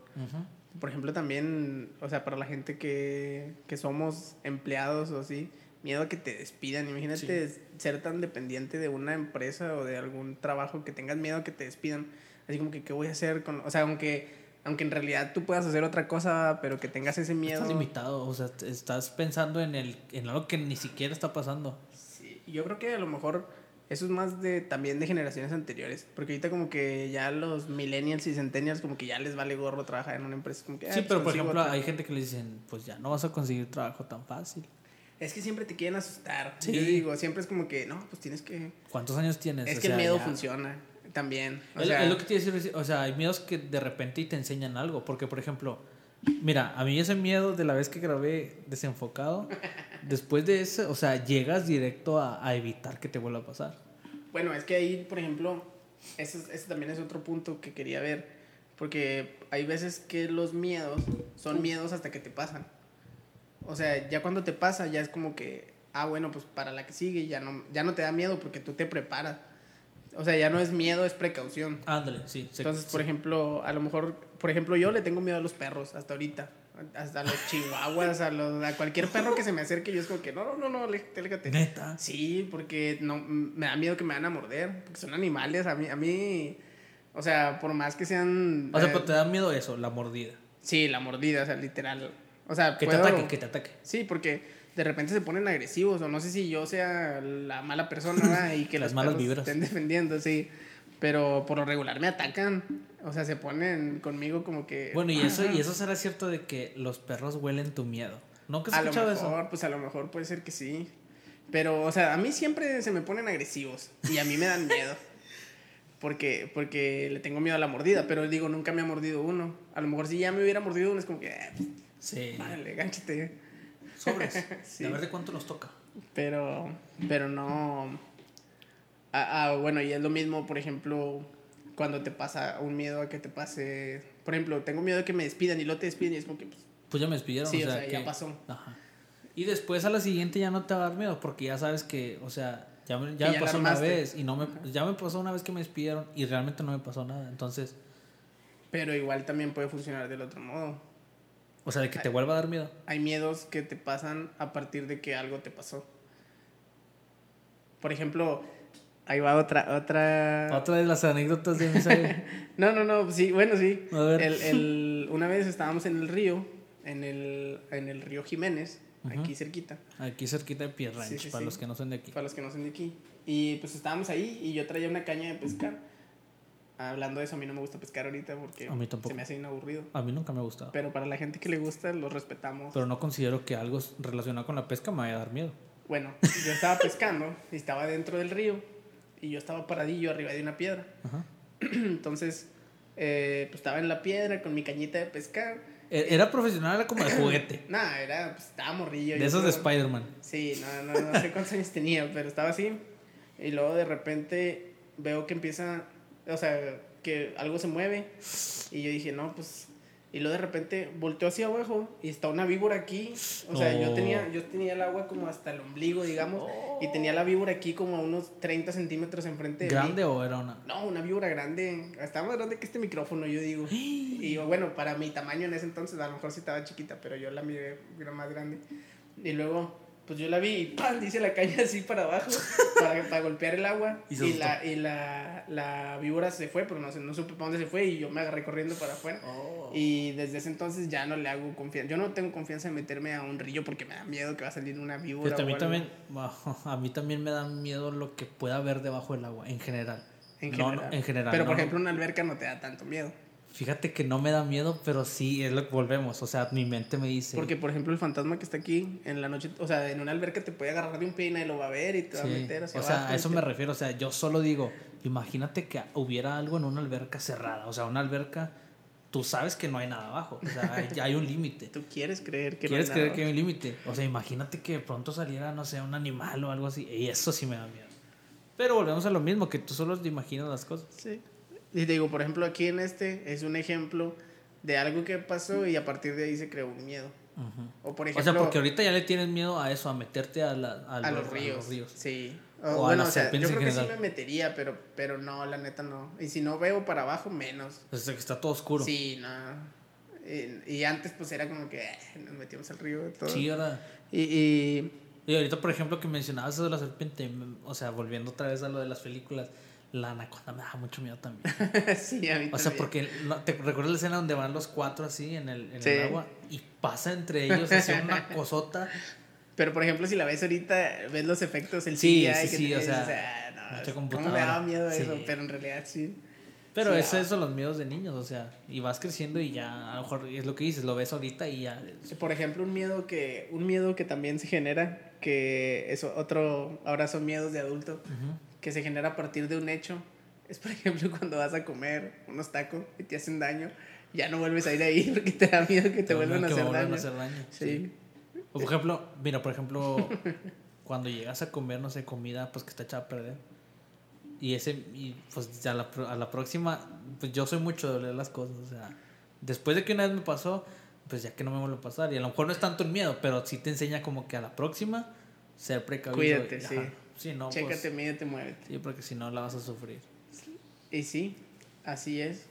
Por ejemplo, también, o sea, para la gente que, que somos empleados o así, miedo a que te despidan. Imagínate ser tan dependiente de una empresa o de algún trabajo que tengas miedo a que te despidan. Así como que, ¿qué voy a hacer con...? O sea, aunque, aunque en realidad tú puedas hacer otra cosa, pero que tengas ese miedo. Estás limitado, o sea, estás pensando en, el, en algo que ni siquiera está pasando. Sí, yo creo que a lo mejor eso es más de también de generaciones anteriores, porque ahorita como que ya los millennials y centennials como que ya les vale gorro trabajar en una empresa, como que "Ah, sí, pues pero por ejemplo, otra". hay gente que le dicen, pues ya no vas a conseguir trabajo tan fácil. es que siempre te quieren asustar. Sí. Yo digo, siempre es como que, no, pues tienes que ¿Cuántos años tienes? es O que sea, el miedo ya- funciona también. O Es, sea, es lo que te decir, o sea, hay miedos que de repente te enseñan algo, porque por ejemplo, Mira, a mí ese miedo de la vez que grabé desenfocado, después de eso, o sea, llegas directo a, a evitar que te vuelva a pasar. Bueno, es que ahí, por ejemplo, ese, es- ese también es otro punto que quería ver. Porque hay veces que los miedos son miedos hasta que te pasan. O sea, ya cuando te pasa, ya es como que, ah, bueno, pues para la que sigue ya no, ya no te da miedo porque tú te preparas. O sea, ya no es miedo, es precaución. Ándale, sí. se- Entonces, por sí. ejemplo, a lo mejor, por ejemplo, yo le tengo miedo a los perros hasta ahorita. Hasta a los chihuahuas, a, los, a cualquier perro que se me acerque, yo es como que, no, no, no, aléjate, aléjate. Neta. Sí, porque no, me da miedo que me van a morder, porque son animales, a mí, a mí, o sea, por más que sean... O sea, eh, pero te da miedo eso, la mordida. Sí, la mordida, o sea, literal. O sea, Que puedo- te ataque, que te ataque. Sí, porque de repente se ponen agresivos, o no sé si yo sea la mala persona ¿verdad? y que Las los malas vibras. estén defendiendo, sí. Pero por lo regular me atacan. O sea, se ponen conmigo como que. Bueno, y eso, y eso será cierto de que los perros huelen tu miedo. ¿Nunca has A lo escuchado mejor, eso? pues a lo mejor puede ser que sí. Pero, o sea, a mí siempre se me ponen agresivos y a mí me dan miedo. Porque, porque le tengo miedo a la mordida, pero digo, nunca me ha mordido uno. A lo mejor si ya me hubiera mordido uno es como que, eh, Sí. vale, gánchate. Sobres. Sí. A ver de cuánto nos toca. Pero, pero no. Ah, ah, bueno, y es lo mismo, por ejemplo, cuando te pasa un miedo a que te pase. Por ejemplo, tengo miedo de que me despidan y luego te despiden y es como que, pues, Pues ya me despidieron. Sí, o o sea, sea, ya pasó. Ajá. Y después a la siguiente ya no te va a dar miedo porque ya sabes que, o sea, ya me, ya Que me ya la pasó una vez y no me, ya me pasó una vez que me despidieron y realmente no me pasó nada. Entonces, pero igual también puede funcionar del otro modo. O sea, de que te vuelva a dar miedo. Hay miedos que te pasan a partir de que algo te pasó. Por ejemplo, ahí va otra, otra... Otra de las anécdotas de Misael. No, no, no, sí, bueno, sí. A ver. El, el- una vez estábamos en el río, en el, en el río Jiménez, aquí cerquita. Aquí cerquita de Pierre Ranch, Sí, sí, para sí. los que no son de aquí. para los que no son de aquí. Y pues estábamos ahí y yo traía una caña de pescar. Hablando de eso, a mí no me gusta pescar ahorita porque A mí se me hace bien aburrido. A mí nunca me ha gustado. Pero para la gente que le gusta, lo respetamos. Pero no considero que algo relacionado con la pesca me vaya a dar miedo. Bueno, yo estaba pescando y estaba dentro del río y yo estaba paradillo arriba de una piedra. Ajá. Entonces, eh, pues estaba en la piedra con mi cañita de pescar. E- Era profesional, era como de juguete. Nada, era, pues estaba morrillo. De esos de creo. Spider-Man. Sí, no, no, no sé cuántos años tenía, pero estaba así. Y luego de repente veo que empieza, o sea, que algo se mueve. Y yo dije, no, pues. Y luego de repente volteo hacia abajo y está una víbora aquí. O sea, yo, Oh. tenía, yo tenía el agua como hasta el ombligo, digamos. Y tenía la víbora aquí como a unos 30 centímetros enfrente de mí. ¿Grande o era una? No, una víbora grande. Estaba más grande que este micrófono, yo digo. Y bueno, para mi tamaño en ese entonces, a lo mejor sí estaba chiquita, pero yo la miré era más grande. Y luego, pues yo la vi y ¡pam! Dice la caña así para abajo para, para golpear el agua. Y la, y la, la víbora se fue, pero no, sé, no supe para dónde se fue y yo me agarré corriendo para afuera. Oh. Y desde ese entonces ya no le hago confianza. Yo no tengo confianza en meterme a un río porque me da miedo que va a salir una víbora. Fíjate, a mí también, a mí también me da miedo lo que pueda haber debajo del agua, en general. En general. no, en general, Pero no, por no. ejemplo, una alberca no te da tanto miedo. Fíjate que no me da miedo, pero sí es lo que volvemos. O sea, mi mente me dice. Porque, por ejemplo, el fantasma que está aquí en la noche, o sea, en una alberca te puede agarrar de un pie y lo va a ver y te va a Sí, meter hacia O sea, abajo. a eso te- me refiero. O sea, yo solo digo, imagínate que hubiera algo en una alberca cerrada. O sea, una alberca, tú sabes que no hay nada abajo. O sea, hay, hay un límite. Tú quieres creer que no ¿Quieres hay creer nada. que hay un límite? O sea, imagínate que de pronto saliera, no sé, un animal o algo así. Y eso sí me da miedo. Pero volvemos a lo mismo, que tú solo te imaginas las cosas. Sí. Y te digo, por ejemplo, aquí en este es un ejemplo de algo que pasó y a partir de ahí se creó un miedo. O por O ejemplo, sea, porque ahorita ya le tienes miedo a eso, a meterte a, la- a a los, los ríos. a los ríos. Sí. O O, a bueno, las o sea, yo creo que sí me metería, pero, pero no, la neta no. Y si no veo para abajo, menos. O sea, que está todo oscuro. Sí, no. Y, y antes pues era como que eh, nos metíamos al río todo. Sí, ahora. Y, y Y ahorita, por ejemplo, que mencionabas eso de la serpiente, o sea, volviendo otra vez a lo de las películas, la anaconda me da mucho miedo también. sí, a mí O sea, también. porque no- te recuerdas la escena donde van los cuatro así en el, en Sí. el agua y pasa entre ellos así una cosota. Pero por ejemplo, si la ves ahorita, ves los efectos, el Sí, CGI sí, que sí, o sea, dices, "Ah, no, mucha ¿cómo me computadora". daba miedo Sí. eso? Pero en realidad sí. Pero Sí, ah. eso, los miedos de niños, o sea, y vas creciendo y ya, a lo mejor es lo que dices, lo ves ahorita y ya. Por ejemplo, un miedo que un miedo que también se genera, que es otro, ahora son miedos de adulto, Ujú. Que se genera a partir de un hecho. Es por ejemplo cuando vas a comer unos tacos y te hacen daño ya no vuelves a ir ahí porque te da miedo que te, vuelvan a hacer vuelvan daño. a hacer daño. Sí. O por ejemplo, mira, por ejemplo, cuando llegas a comer, no sé, comida, pues que está echada a perder. Y ese, y pues ya la, a la próxima, pues yo soy mucho de oler las cosas, o sea, después de que una vez me pasó, pues ya que no me vuelve a pasar. Y a lo mejor no es tanto el miedo, pero sí te enseña como que a la próxima ser precavido. Cuídate, y- sí. ajá. Sí, no, Chécate, pues, mídete, muévete. sí, porque si no la vas a sufrir. Y sí, así es.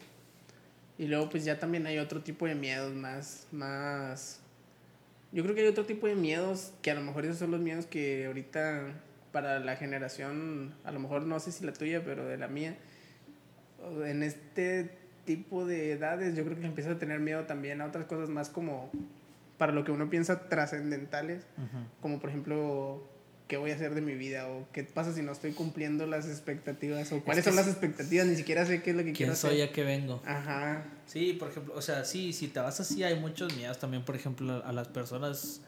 Y luego pues ya también hay otro tipo de miedos más, más... Yo creo que hay otro tipo de miedos que a lo mejor esos son los miedos que ahorita para la generación, a lo mejor no sé si la tuya, pero de la mía, en este tipo de edades yo creo que empiezas a tener miedo también a otras cosas más como para lo que uno piensa trascendentales, como por ejemplo qué voy a hacer de mi vida o qué pasa si no estoy cumpliendo las expectativas o cuáles que son las expectativas, ni siquiera sé qué es lo que quiero ¿Quién soy hacer. a qué vengo? Ajá. Sí, por ejemplo, o sea, sí, si te vas así, hay muchos miedos también, por ejemplo, a las personas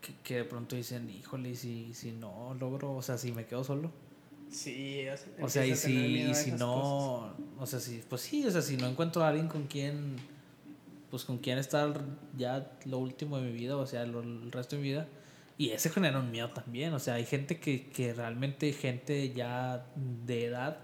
que, que de pronto dicen, híjole, si, si no logro, o sea, si me quedo solo. Sí, O sea, y si, y si cosas. no, o sea, si, pues sí, o sea, si no encuentro a alguien con quien, pues con quien estar ya lo último de mi vida, o sea, lo- el resto de mi vida, y ese genera un miedo también, o sea, hay gente que, que realmente, gente ya de edad,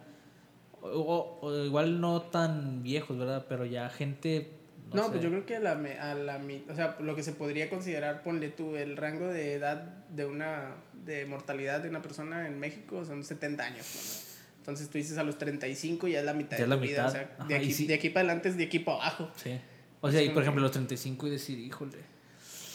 o, o igual no tan viejos, ¿verdad? Pero ya gente... No, sé. pues yo creo que a la, me- a la o sea, lo que se podría considerar, ponle tú, el rango de edad de una, de mortalidad de una persona en México son 70 años, ¿no? Entonces tú dices a los 35 ya es la mitad Ya de es tu la vida, o mitad. sea, Ajá, de aquí, sí. de aquí para adelante es de aquí para abajo. Sí. O sea, y por ejemplo, los 35 y decir, híjole.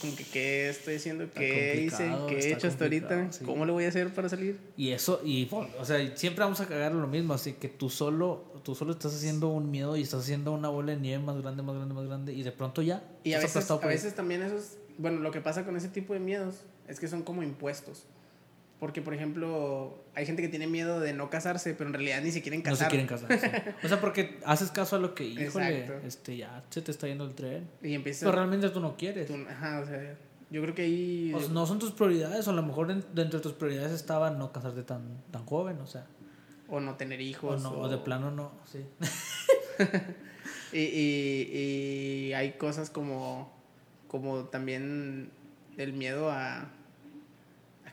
Como que qué estoy haciendo, qué hice, qué he hecho hasta ahorita, sí. cómo lo voy a hacer para salir. Y eso, y o sea, siempre vamos a cagar lo mismo, así que tú solo, tú solo estás haciendo un miedo y estás haciendo una bola de nieve más grande, más grande, más grande, y de pronto ya. Y a veces, a veces también esos, bueno, lo que pasa con ese tipo de miedos es que son como impuestos. Porque, por ejemplo, hay gente que tiene miedo de no casarse, pero en realidad ni se quieren no casar. se quieren casar. sí. O sea, porque haces caso a lo que, híjole, Exacto. este, ya se te está yendo el tren. Y empiezas... Pero realmente tú no quieres. tú- ajá, o sea, yo creo que ahí... O sea, no son tus prioridades, o a lo mejor en- dentro de tus prioridades estaba no casarte tan, tan joven, o sea. O no tener O, hijos. no, o de plano no, sí. Y, y, y hay cosas como, como también el miedo a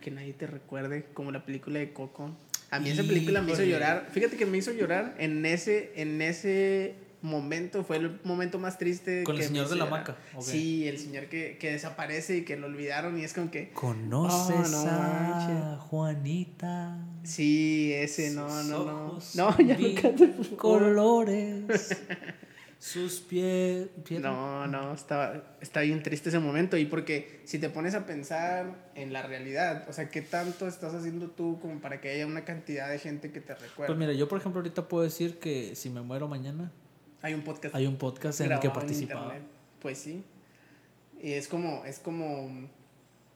que nadie te recuerde, como la película de Coco. A mí esa película me hizo llorar. Fíjate que me hizo llorar en ese, en ese momento. Fue el momento más triste. Con el que señor de la hamaca, ¿o qué? Sí, el señor que, que desaparece y que lo olvidaron y es como que... ¿Conoces Oh, no a. Juanita? Sí, ese, no, no, no. No, ya no favor. colores. Sus pies. No, no, está, está bien triste ese momento. Y porque si te pones a pensar en la realidad, o sea, ¿qué tanto estás haciendo tú como para que haya una cantidad de gente que te recuerde? Pues mira, yo por ejemplo ahorita puedo decir que si me muero mañana, Hay un podcast hay un podcast en el que en participaba. Pues sí. Y es como, es como.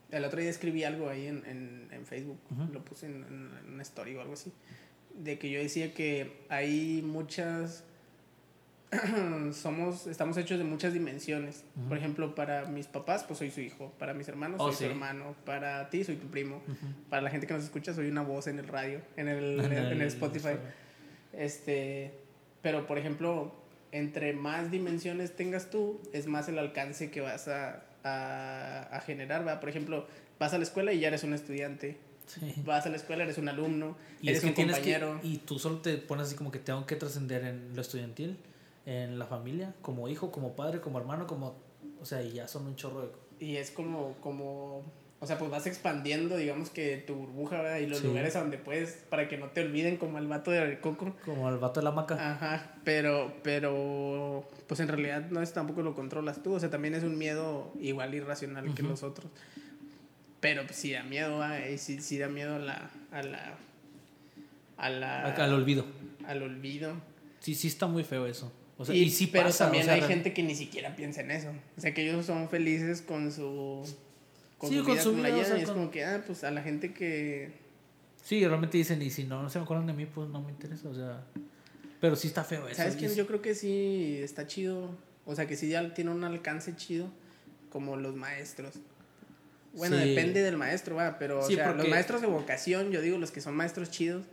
El otro día escribí algo ahí en, en, en Facebook, lo puse en, en- en una story o algo así, de que yo decía que hay muchas. somos, estamos hechos de muchas dimensiones. Por ejemplo, para mis papás, pues soy su hijo. Para mis hermanos, Oh, soy sí. su hermano. Para ti, soy tu primo. Para la gente que nos escucha, soy una voz en el radio, en el, en el, en el Spotify. Este, pero por ejemplo, entre más dimensiones tengas tú, es más el alcance que vas a, a, a generar, ¿verdad? Por ejemplo, vas a la escuela y ya eres un estudiante. Sí. Vas a la escuela, eres un alumno, Y eres es que un compañero. que. Y tú solo te pones así como que tengo que trascender en lo estudiantil, en la familia, como hijo, como padre, como hermano, como. O sea, y ya son un chorro de. Y es como, como, o sea, pues vas expandiendo, digamos que tu burbuja, ¿verdad? Y los Sí. lugares a donde puedes, para que no te olviden, como el vato de Coco. Como el vato de la maca. Ajá, pero, pero, pues en realidad no es tampoco lo controlas tú, o sea, también es un miedo igual irracional que los otros. Pero pues, sí da miedo, y sí, sí da miedo a la, a la, a la, al olvido. al olvido. Sí, sí está muy feo eso. O sea, y, y, sí pero pasa, también o sea, hay gente que ni siquiera piensa en eso. O sea, que ellos son felices con su, con Sí, su con vida su la vida, o sea, y es con- como que, ah, pues a la gente que... Sí, realmente dicen, y si no, no se acuerdan de mí, pues no me interesa, o sea... Pero sí está feo eso. ¿Sabes quién? es- Yo creo que sí está chido. O sea, que sí ya tiene un alcance chido. Como los maestros. Bueno, Sí. depende del maestro, va. Pero, o Sí, sea, los porque- maestros de vocación, yo digo los que son maestros chidos.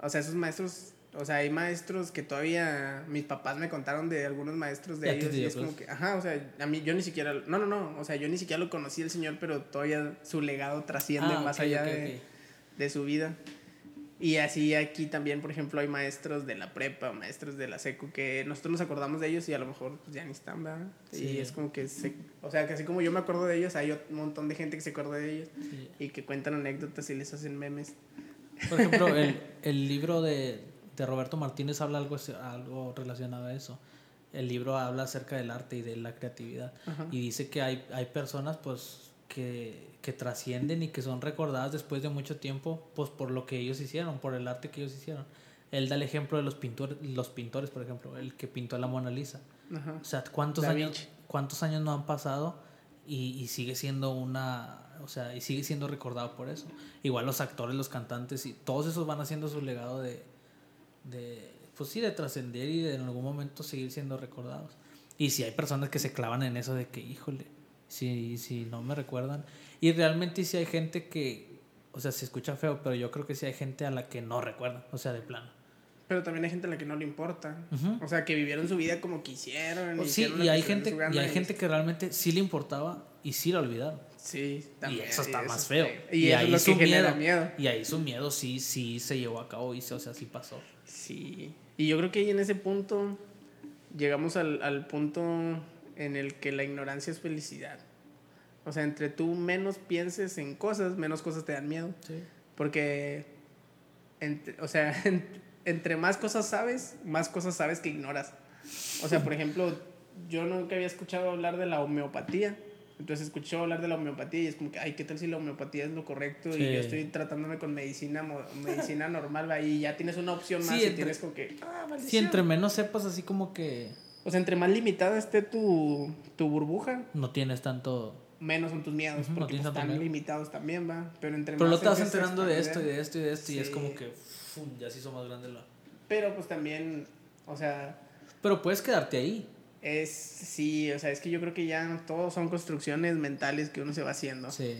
O sea, esos maestros O sea, hay maestros que todavía mis papás me contaron de algunos maestros de ellos y es como que, ajá, o sea, a mí yo ni siquiera, no, no, no, o sea, yo ni siquiera lo conocí el señor, pero todavía su legado trasciende Ah, más ok, allá ok, de, ok. de su vida. Y así aquí también, por ejemplo, hay maestros de la prepa, maestros de la secu, que nosotros nos acordamos de ellos y a lo mejor pues, ya ni están, ¿verdad? Sí. Y es como que, se- o sea, que así como yo me acuerdo de ellos, hay un montón de gente que se acuerda de ellos Sí. y que cuentan anécdotas y les hacen memes. Por ejemplo, el, el libro de, de Roberto Martínez habla algo, algo relacionado a eso. El libro habla acerca del arte y de la creatividad. Ajá. Y dice que hay, hay personas pues que, que trascienden y que son recordadas después de mucho tiempo pues por lo que ellos hicieron, por el arte que ellos hicieron. Él da el ejemplo de los pintores, los pintores, por ejemplo, el que pintó la Mona Lisa. Ajá. O sea, ¿cuántos Da años, Vinci. cuántos años no han pasado y, y sigue siendo una, o sea, y sigue siendo recordado por eso? Igual los actores, los cantantes y todos esos van haciendo su legado de, de pues sí, de trascender y de en algún momento seguir siendo recordados. Y si hay personas que se clavan en eso de que, híjole, si, si no me recuerdan. Y realmente si hay gente que, o sea, se escucha feo, pero yo creo que sí hay gente a la que no recuerdan, o sea, de plano. Pero también hay gente a la que no le importa. O sea, que vivieron su vida como quisieron. O sí, y hay gente, y hay gente que realmente sí le importaba y sí la olvidaron. Sí, también. y eso está más es feo. Y, eso es lo que su genera miedo, miedo. Y ahí su miedo sí, sí se llevó a cabo y o sea, sí pasó. Sí. Y yo creo que ahí en ese punto llegamos al, al punto en el que la ignorancia es felicidad. O sea, entre tú menos pienses en cosas, menos cosas te dan miedo. Sí. Porque, entre- o sea, en- entre más cosas sabes, más cosas sabes que ignoras. O sea, por ejemplo, yo nunca había escuchado hablar de la homeopatía. Entonces escuché hablar de la homeopatía y es como que, ay, ¿qué tal si la homeopatía es lo correcto? Sí. Y yo estoy tratándome con medicina, medicina normal, va, y ya tienes una opción más Sí, y entre- tienes como que, ah, Si maldición. entre menos sepas así como que O sea, entre más limitada esté tu, tu burbuja, no tienes tanto... menos son tus miedos, Ujú, no porque tienes pues, están miedo. limitados también, va. Pero entre Pero más lo vas empiezas a enterando de esto y de esto y de esto y es Sí. como que fum, ya se hizo más grande la... Pero pues también, o sea, Pero puedes quedarte ahí. Es, sí, o sea, es que yo creo que ya todos son construcciones mentales que uno se va haciendo. Sí.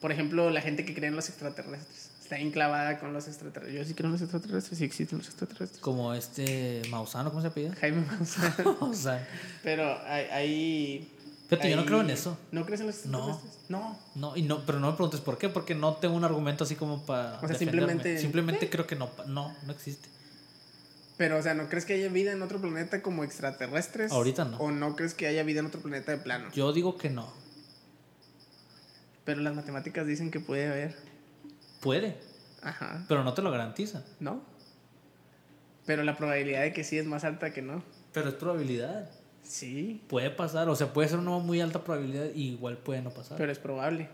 Por ejemplo, la gente que cree en los extraterrestres. Está enclavada con los extraterrestres. Yo sí creo en los extraterrestres, sí existen los extraterrestres. Como este Mausano, ¿cómo se apellida? Jaime Maussan. o sea, Pero hay Fíjate, yo no creo en eso. ¿No crees en los No. extraterrestres? No. no, y no, pero no me preguntes por qué, porque no tengo un argumento así como para. O sea, defenderme. simplemente- Simplemente creo que no, no, no existe. Pero, o sea, ¿no crees que haya vida en otro planeta como extraterrestres? Ahorita no. ¿O no crees que haya vida en otro planeta de plano? Yo digo que no. Pero las matemáticas dicen que puede haber. Puede, Ajá. pero no te lo garantiza. ¿No? Pero la probabilidad de que sí es más alta que no. Pero es probabilidad. Sí, Puede pasar, o sea, puede ser una muy alta probabilidad y igual puede no pasar. pero es probable.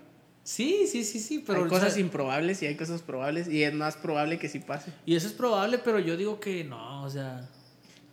Sí, sí, sí, sí, pero. hay o cosas sea, improbables y hay cosas probables y es más probable que sí pase. Y eso es probable, pero yo digo que no, o sea.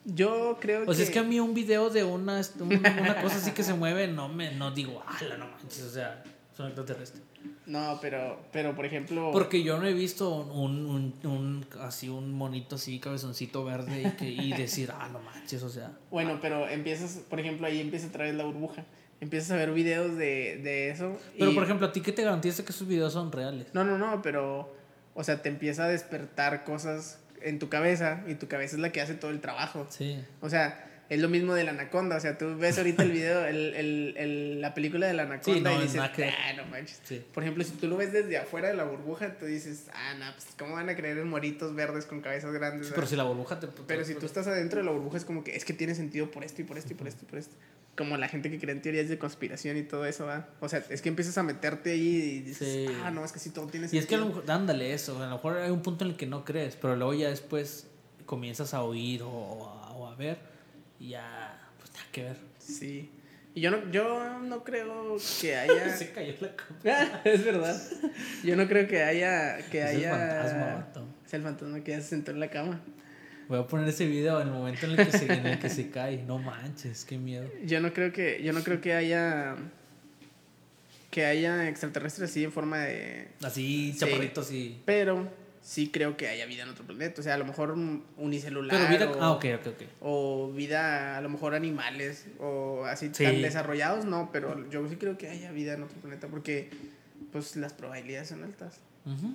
Yo creo O sea, que... es que a mí un video de una, un- una cosa así que se mueve, no me no digo, ala, no manches, o sea, son extraterrestres. No, pero, pero por ejemplo... Porque yo no he visto un, un, un- así un monito así, cabezoncito verde y, que, y decir, ah, no manches, o sea. Bueno, pero empiezas, por ejemplo, ahí empieza otra vez la burbuja. Empiezas a ver videos de, de eso. Pero y- por ejemplo, ¿a ti qué te garantiza que esos videos son reales? No, no, no, pero... O sea, te empieza a despertar cosas en tu cabeza y tu cabeza es la que hace todo el trabajo. Sí. O sea, es lo mismo de la anaconda. O sea, tú ves ahorita el video, el, el, el- la película de la anaconda Sí, no, y dices, ah, no manches. Sí. Por ejemplo, si tú lo ves desde afuera de la burbuja, tú dices, ah, no, pues ¿cómo van a creer en moritos verdes con cabezas grandes? Sí, pero verdad?" si la burbuja te. Pero si tú estás adentro de la burbuja es como que es que tiene sentido por esto y por esto y por esto y por esto. Como la gente que cree en teorías de conspiración y todo eso, ¿va? O sea, es que empiezas a meterte ahí y dices, Sí. ah, no, es que sí todo tiene Y sentido. es que a lo mejor, ándale eso, a lo mejor hay un punto en el que no crees, pero luego ya después comienzas a oír o, a, o a ver y ya, pues nada que ver. Sí. Y yo no, yo no creo que haya... Se cayó la copa. es verdad. Yo no creo que haya... Que Es el haya... fantasma, vato. Es el fantasma que ya se sentó en la cama. Voy a poner ese video en el momento en el que se, en el que se cae. No manches, qué miedo. Yo no creo que, yo no creo que haya... Que haya extraterrestres así en forma de... Así, Sí. chaparritos y. Pero sí creo que haya vida en otro planeta. O sea, a lo mejor un- unicelular. Pero vida. o, Ah, ok, ok, ok. o vida, a lo mejor animales. O así Sí. tan desarrollados, no. Pero yo sí creo que haya vida en otro planeta. Porque, pues, las probabilidades son altas.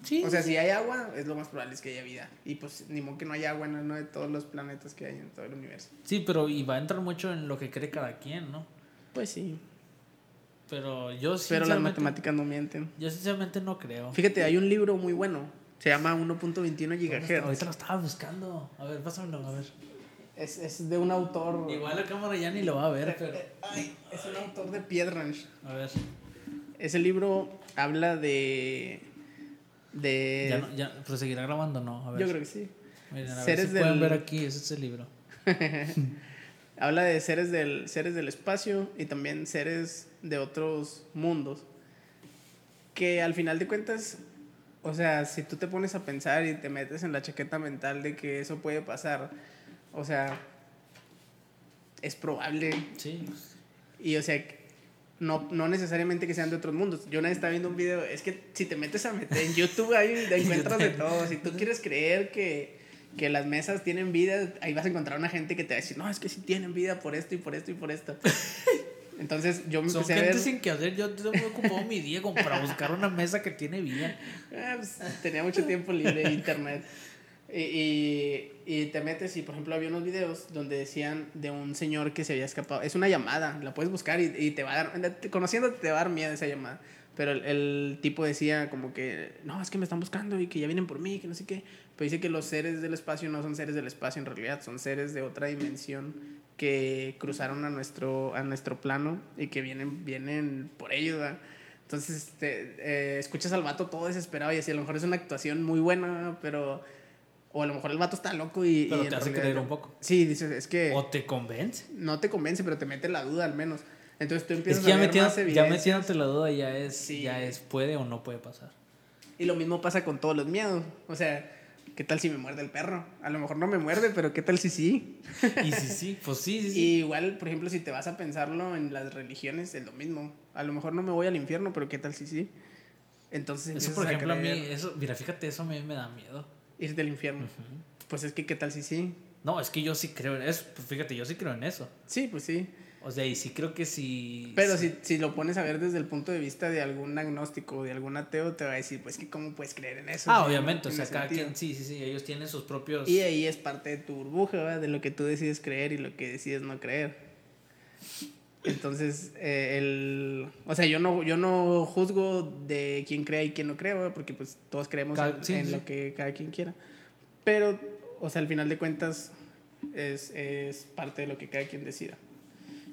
Sí. O sea, si hay agua, es lo más probable es que haya vida. Y pues ni modo que no haya agua en uno de todos los planetas que hay en todo el universo. Sí, pero y va a entrar mucho en lo que cree cada quien, ¿no? Pues sí. Pero yo Pero las matemáticas no mienten. yo sinceramente no creo. Fíjate, hay un libro muy bueno. Se llama 1.21 ¿Dónde está? gigahertz. Ahorita lo estaba buscando. A ver, pásamelo, a ver. Es, es de un autor. Igual la cámara ya ni lo va a ver, pero... Ay, es un autor de Piedrange. A ver. Ese libro habla de. De. Ya, no, ya, pero seguirá grabando, ¿no? A ver. Yo creo que sí. Miren, a ver seres si pueden del- ver aquí, ese es el libro. Habla de seres del, seres del espacio y también seres de otros mundos. Que al final de cuentas, o sea, si tú te pones a pensar y te metes en la chaqueta mental de que eso puede pasar, o sea, es probable. Sí. Y o sea, no, no necesariamente que sean de otros mundos. Yo una vez estaba viendo un video, es que si te metes a meter en YouTube ahí te encuentras de todo. Si tú quieres creer que, que las mesas tienen vida, ahí vas a encontrar una gente que te va a decir, no, es que sí tienen vida por esto y por esto y por esto. Entonces yo me Son empecé a gente ver... sin que hacer. Yo tengo ocupado mi día como para buscar una mesa que tiene vida. Ah, pues, tenía mucho tiempo libre en internet. Y, y, y te metes y, por ejemplo, había unos videos donde decían de un señor que se había escapado. Es una llamada, la puedes buscar y, y te va a dar, conociéndote te va a dar miedo esa llamada. Pero el, el tipo decía como que, no, es que me están buscando y que ya vienen por mí, que no sé qué. Pero dice que los seres del espacio no son seres del espacio en realidad, son seres de otra dimensión que cruzaron a nuestro, a nuestro plano y que vienen, vienen por ellos. ¿verdad? Entonces te, eh, escuchas al vato todo desesperado y así, a lo mejor es una actuación muy buena, pero... O a lo mejor el vato está loco y... Pero y te hace realidad- creer un poco. Sí, dices, es que O te convence. no te convence, pero te mete la duda al menos. Entonces tú Es empiezas que ya, a ver más ya metiéndote la duda ya es, Sí. ya es puede o no puede pasar. Y lo mismo pasa con todos los miedos. O sea, ¿qué tal si me muerde el perro? A lo mejor no me muerde, pero ¿qué tal si sí? Y sí, sí, pues sí, sí, sí. Y igual, por ejemplo, si te vas a pensarlo en las religiones, es lo mismo. A lo mejor no me voy al infierno, pero ¿qué tal si sí? Entonces Eso, por ejemplo, a mí, creer eso, mira, fíjate, eso a mí me da miedo. Irte al infierno. Pues es que ¿qué tal si sí? No, es que yo sí creo en eso. Pues fíjate, yo sí creo en eso. Sí, pues sí. O sea, y sí creo que sí. Pero sí. si, si lo pones a ver desde el punto de vista de algún agnóstico o de algún ateo, te va a decir, pues que cómo puedes creer en eso. Ah, obviamente, o sea, cada sentido. quien, sí, sí, sí, ellos tienen sus propios. Y ahí es parte de tu burbuja, ¿verdad? de lo que tú decides creer y lo que decides no creer. Entonces, eh, el, o sea, yo no, yo no juzgo de quién crea y quién no crea, ¿verdad? porque pues todos creemos Cada- en, sí, en sí. lo que cada quien quiera. Pero, o sea, al final de cuentas, es, es parte de lo que cada quien decida.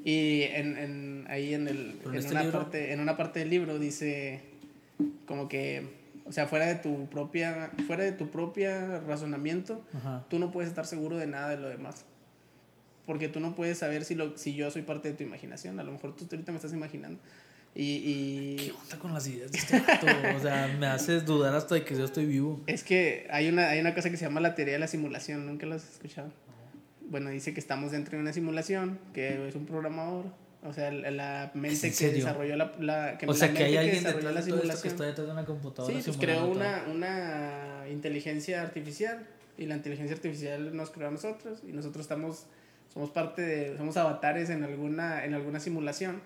Y en, en, ahí en, el, en en, este una libro- parte, en una parte del libro dice como que, o sea, fuera de tu propia, fuera de tu propia razonamiento, Ajá. tú no puedes estar seguro de nada de lo demás. Porque tú no puedes saber si, lo, si yo soy parte de tu imaginación. A lo mejor tú ahorita me estás imaginando. Y, ¿Qué y onda con las ideas de este vato? O sea, me haces dudar hasta de que yo estoy vivo. es que hay una, hay una cosa que se llama la teoría de la simulación. ¿Nunca la has escuchado? Bueno, dice que estamos dentro de una simulación, que es un programador. O sea, la, la mente en que serio? desarrolló la, la que O la sea, que mente hay alguien desarrolló detrás la esto que simulación. está detrás de una computadora. Sí, pues creó una, una inteligencia artificial y la inteligencia artificial nos creó a nosotros y nosotros estamos somos parte de somos avatares en alguna en alguna simulación.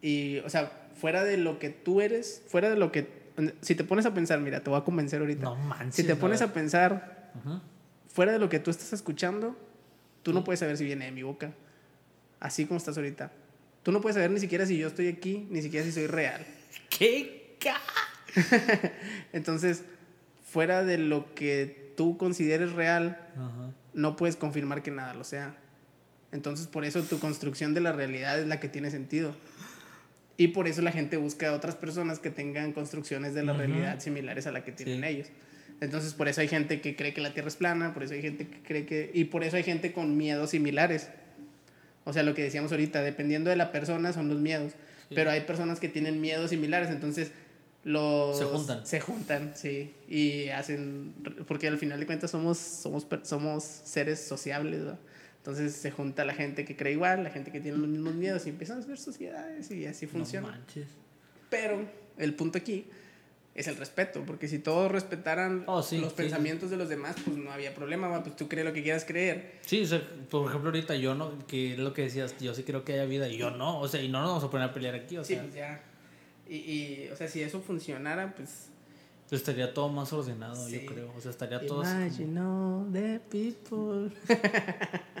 Y o sea fuera de lo que tú eres fuera de lo que si te pones a pensar mira te voy a convencer ahorita. No manches. si te pones a pensar fuera de lo que tú estás escuchando tú no puedes saber si viene de mi boca. Así como estás ahorita. Tú no puedes saber ni siquiera si yo estoy aquí ni siquiera si soy real. ¿Qué? ca- entonces fuera de lo que tú consideres real no puedes confirmar que nada lo sea. Entonces, por eso tu construcción de la realidad es la que tiene sentido. Y por eso la gente busca a otras personas que tengan construcciones de la realidad similares a la que tienen Sí. ellos. Entonces, por eso hay gente que cree que la Tierra es plana, por eso hay gente que cree que... Y por eso hay gente con miedos similares. O sea, lo que decíamos ahorita, dependiendo de la persona son los miedos. Sí. Pero hay personas que tienen miedos similares, entonces los... Se juntan. Se juntan, sí. Y hacen... Porque al final de cuentas somos, somos, somos seres sociables, ¿verdad? Entonces se junta la gente que cree igual, la gente que tiene los mismos miedos y empiezan a hacer sociedades y así funciona. No manches. Pero el punto aquí es el respeto, porque si todos respetaran Oh, sí, los sí. pensamientos de los demás, pues no había problema, pues tú crees lo que quieras creer. Sí, o sea, por ejemplo, ahorita yo no, que es lo que decías, yo sí creo que haya vida y yo no, o sea, y no nos vamos a poner a pelear aquí, o Sí, sea. pues ya. Y, y, o sea, si eso funcionara, pues Estaría todo más ordenado, Sí. yo creo. O sea, estaría todo Imagine all the people.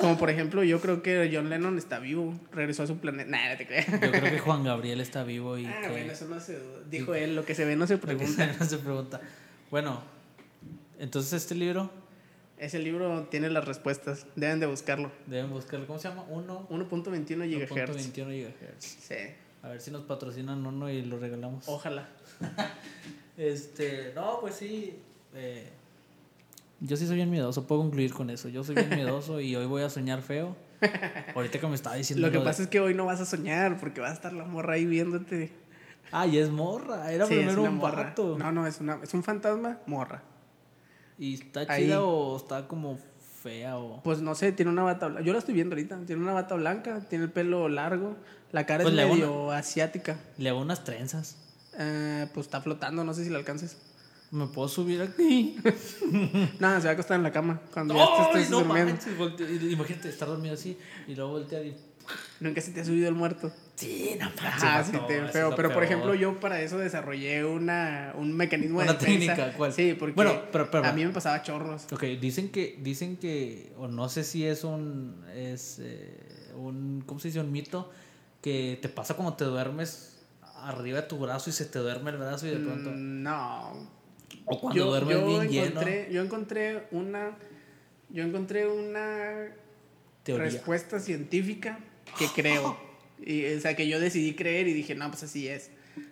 Como por ejemplo, yo creo que John Lennon está vivo, regresó a su planeta. No te creas. como- Yo creo que Juan Gabriel está vivo y Ah, que... bueno, eso no se. Dijo él, lo que se ve no se lo que pregunta. no se pregunta. Bueno, entonces este libro Ese libro tiene las respuestas, deben de buscarlo. deben buscarlo. ¿Cómo se llama? 1. 1.21 GHz. 1.21 GHz. Sí, A ver si nos patrocinan uno y lo regalamos. ojalá. Este, no, pues sí. eh, yo sí soy bien miedoso, puedo concluir con eso. Yo soy bien miedoso y hoy voy a soñar feo. Ahorita que me estaba diciendo. Lo que pasa es que hoy no vas a soñar porque va a estar la morra ahí viéndote. Ah, y es morra. Era Sí, primero un morra. No, no, es, una, es un fantasma morra. ¿Y está Ahí. chida o está como fea o.? Pues no sé, tiene una bata blanca. Yo la estoy viendo ahorita. Tiene una bata blanca, tiene el pelo largo. La cara Pues es medio asiática. Le hago unas trenzas. Eh, pues está flotando, no sé si la alcances. ¿Me puedo subir aquí? Nada, se va a acostar en la cama cuando ya te ¡Ay, estés no durmiendo. manches! Imagínate estar dormido así y luego voltear y. Nunca se te ha subido el muerto. Sí, no manches. Ah, sí, te feo. Pero por ejemplo, yo para eso desarrollé una, un mecanismo de Una defensa. técnica, ¿cuál? Sí, porque Bueno, pero- pero- a mí me pasaba chorros. Ok, dicen que, dicen que, o no sé si es un, es eh, un, ¿cómo se dice? Un mito, que te pasa cuando te duermes arriba de tu brazo y se te duerme el brazo y de pronto, Mm, No. o cuando duermes bien lleno, encontré, yo encontré una. Yo encontré una teoría. respuesta científica que creo. Y, o sea, que yo decidí creer y dije, no, pues así es.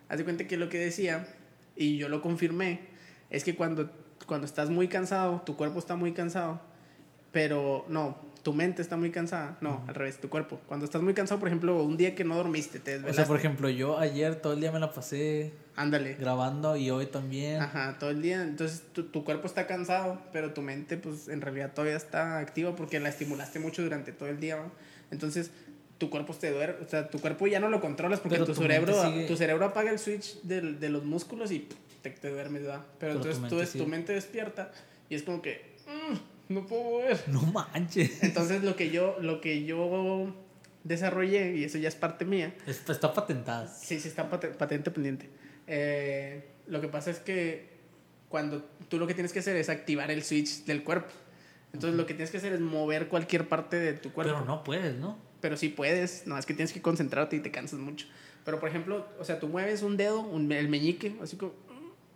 Haz de cuenta que lo que decía, y yo lo confirmé, es que cuando, cuando estás muy cansado, tu cuerpo está muy cansado, pero no, tu mente está muy cansada. No, al revés, tu cuerpo. Cuando estás muy cansado, por ejemplo, un día que no dormiste, te O desvelaste. sea, por ejemplo, yo ayer todo el día me la pasé Ándale. grabando y hoy también. Ajá, todo el día. Entonces tu, tu cuerpo está cansado, pero tu mente pues en realidad todavía está activa porque la estimulaste mucho durante todo el día. Entonces tu cuerpo te duerme, o sea, tu cuerpo ya no lo controlas porque tu, tu cerebro, sigue- tu cerebro apaga el switch del- de los músculos y te, te duermes, ¿va? Pero, Pero tu entonces tú mente tu mente despierta y es como que "Mm, no puedo mover. No manches. Entonces lo que yo lo que yo desarrollé y eso ya es parte mía. Está, está patentada. Sí, sí, está pate- patente pendiente. Eh, lo que pasa es que cuando tú lo que tienes que hacer es activar el switch del cuerpo. Entonces lo que tienes que hacer es mover cualquier parte de tu cuerpo. Pero no puedes, ¿no? Pero sí puedes, no, es que tienes que concentrarte y te cansas mucho. Pero por ejemplo, o sea, tú mueves un dedo, un- el meñique, así como,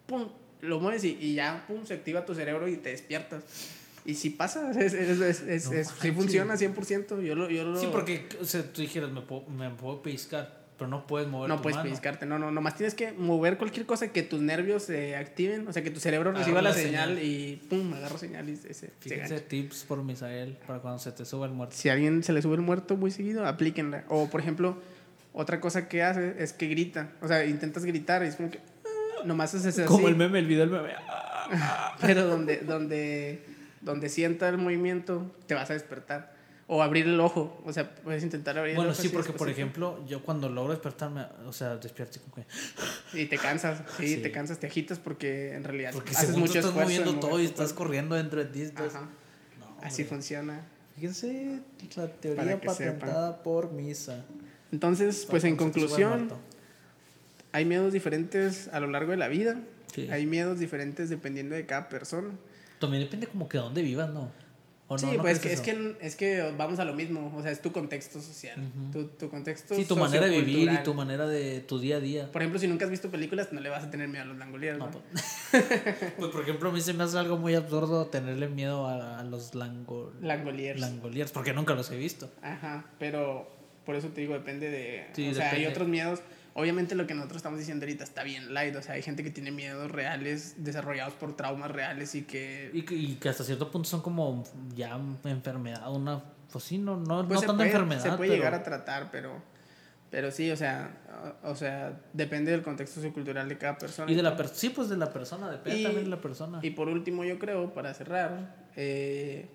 pum, lo mueves y, y ya, pum, se activa tu cerebro y te despiertas. Y si pasa, es, es, es, es- No es- sí funciona 100%. Yo lo, yo lo, Sí, porque, o sea, tú dijeras, me puedo, me puedo pellizcar, pero no puedes mover No tu puedes mano. pellizcarte, no, no, nomás tienes que mover cualquier cosa que tus nervios se activen, o sea, que tu cerebro reciba la, la señal, señal. y pum, agarra señal y se, se Fíjense, tips por Misael para cuando se te suba el muerto. Si a alguien se le sube el muerto muy seguido, aplíquenla. O, por ejemplo, otra cosa que hace es que grita, o sea, intentas gritar y es como que ah, nomás haces así, Como el meme, el video del meme. pero donde, donde, donde sienta el movimiento, te vas a despertar. O abrir el ojo, o sea, puedes intentar abrir Bueno, el ojo. sí, así porque por ejemplo, yo cuando logro despertarme, o sea, despierto y como que. Y te cansas, sí, Sí. te cansas, te agitas porque en realidad Porque haces según tú mucho estás esfuerzo en moviendo todo y estás corriendo dentro de ti. estás-. No, Así funciona. Fíjense la teoría patentada por Misa. Entonces, pues Para en conclusión, hay miedos diferentes a lo largo de la vida. Sí. Hay miedos diferentes dependiendo de cada persona. También depende como que dónde vivas, ¿no? ¿O sí, no, ¿No pues crees es que, es, que, es que vamos a lo mismo. O sea, es tu contexto social. Ujú. tu, tu contexto Sí, tu manera de vivir y tu manera de tu día a día. Por ejemplo, si nunca has visto películas, no le vas a tener miedo a los langoliers. No, ¿no? pues, pues, por ejemplo, a mí se me hace algo muy absurdo tenerle miedo a, a los lango, Langoliers. langoliers, porque nunca los he visto. Ajá, pero por eso te digo, depende de... Sí, o sea, hay depende. otros miedos. Obviamente lo que nosotros estamos diciendo ahorita está bien light. O sea, hay gente que tiene miedos reales desarrollados por traumas reales y que... Y, que- y que hasta cierto punto son como ya enfermedad, una, pues sí, no, no, Pues no tanta puede, enfermedad. se puede pero- llegar a tratar, pero... Pero sí, o sea, o, o sea, depende del contexto sociocultural de cada persona. Y de la persona, sí, pues de la persona, depende Y- también de la persona. Y por último, yo creo, para cerrar, eh,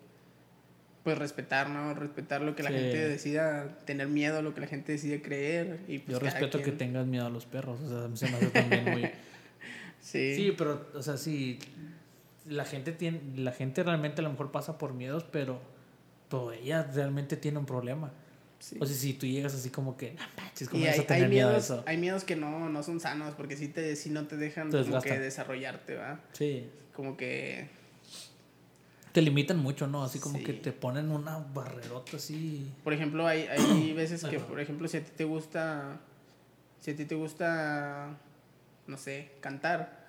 pues respetar, ¿no? Respetar lo que la Sí. gente decida tener miedo, lo que la gente decide creer. Y pues Yo respeto que tengas miedo a los perros, o sea, se me hace también muy... Sí. Sí, pero, o sea, sí, la gente tiene, la gente realmente a lo mejor pasa por miedos, pero, pero ella realmente tiene un problema. sí. O sea, si tú llegas así como que, "No, Sí, es Y comienzas hay, a tener hay miedo a miedos, eso. hay miedos que no, no son sanos porque sí, te, sí no te dejan como que desarrollarte, ¿va? Sí. Como que Te limitan mucho, ¿no? Así como Sí. que te ponen una barrerota así. Por ejemplo, hay, hay veces que, por ejemplo, si a ti te gusta, si a ti te gusta, no sé, cantar,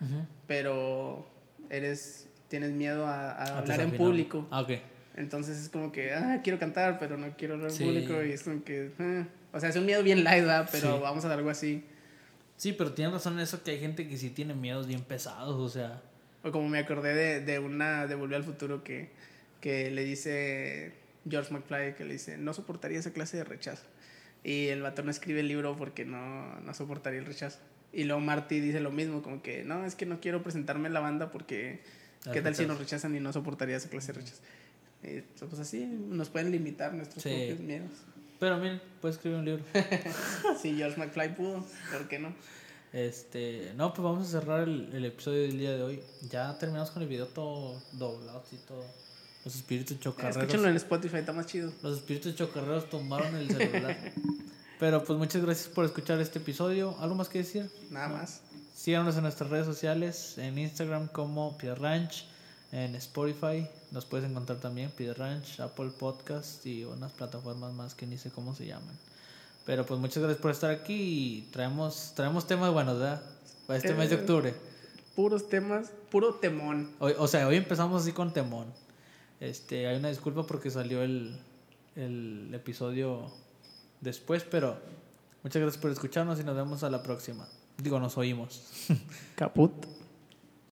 pero eres, tienes miedo a, a A hablar en público, Ah, ok. entonces es como que, ah, quiero cantar, pero no quiero hablar en Sí. público, y es como que, ah. o sea, es un miedo bien light, ¿verdad? Pero Sí. vamos a dar algo así. Sí, pero tienes razón en eso que hay gente que sí tiene miedos bien pesados, o sea. O como me acordé de, de una de Volver al Futuro que, que le dice George McFly, que le dice, no soportaría esa clase de rechazo. Y el vato no escribe el libro porque no, no soportaría el rechazo. Y luego Marty dice lo mismo, como que, no, es que no quiero presentarme en la banda porque, ¿qué tal si nos rechazan y no soportaría esa clase de rechazo? Y, pues así nos pueden limitar nuestros Sí. propios miedos. Pero miren, puedes escribir un libro. Si George McFly pudo, ¿por qué no? Este, no, pues vamos a cerrar el, el episodio del día de hoy. Ya terminamos con el video todo doblado y todo. Los espíritus chocarreros. Escúchenlo en Spotify, está más chido. Los espíritus chocarreros tumbaron el celular. Pero pues muchas gracias por escuchar este episodio. ¿Algo más que decir? Nada más. Síganos en nuestras redes sociales, en Instagram como Piedra Ranch, en Spotify nos puedes encontrar también Piedra Ranch, Apple Podcast y unas plataformas más que ni sé cómo se llaman. Pero pues muchas gracias por estar aquí y traemos, traemos temas buenos, ¿verdad? Para este mes de Eh. octubre. Puros temas, puro temón. Hoy- o sea, hoy empezamos así con temón. Este, hay una disculpa porque salió el, el episodio después, pero muchas gracias por escucharnos y nos vemos a la próxima. Digo, nos oímos. Caput.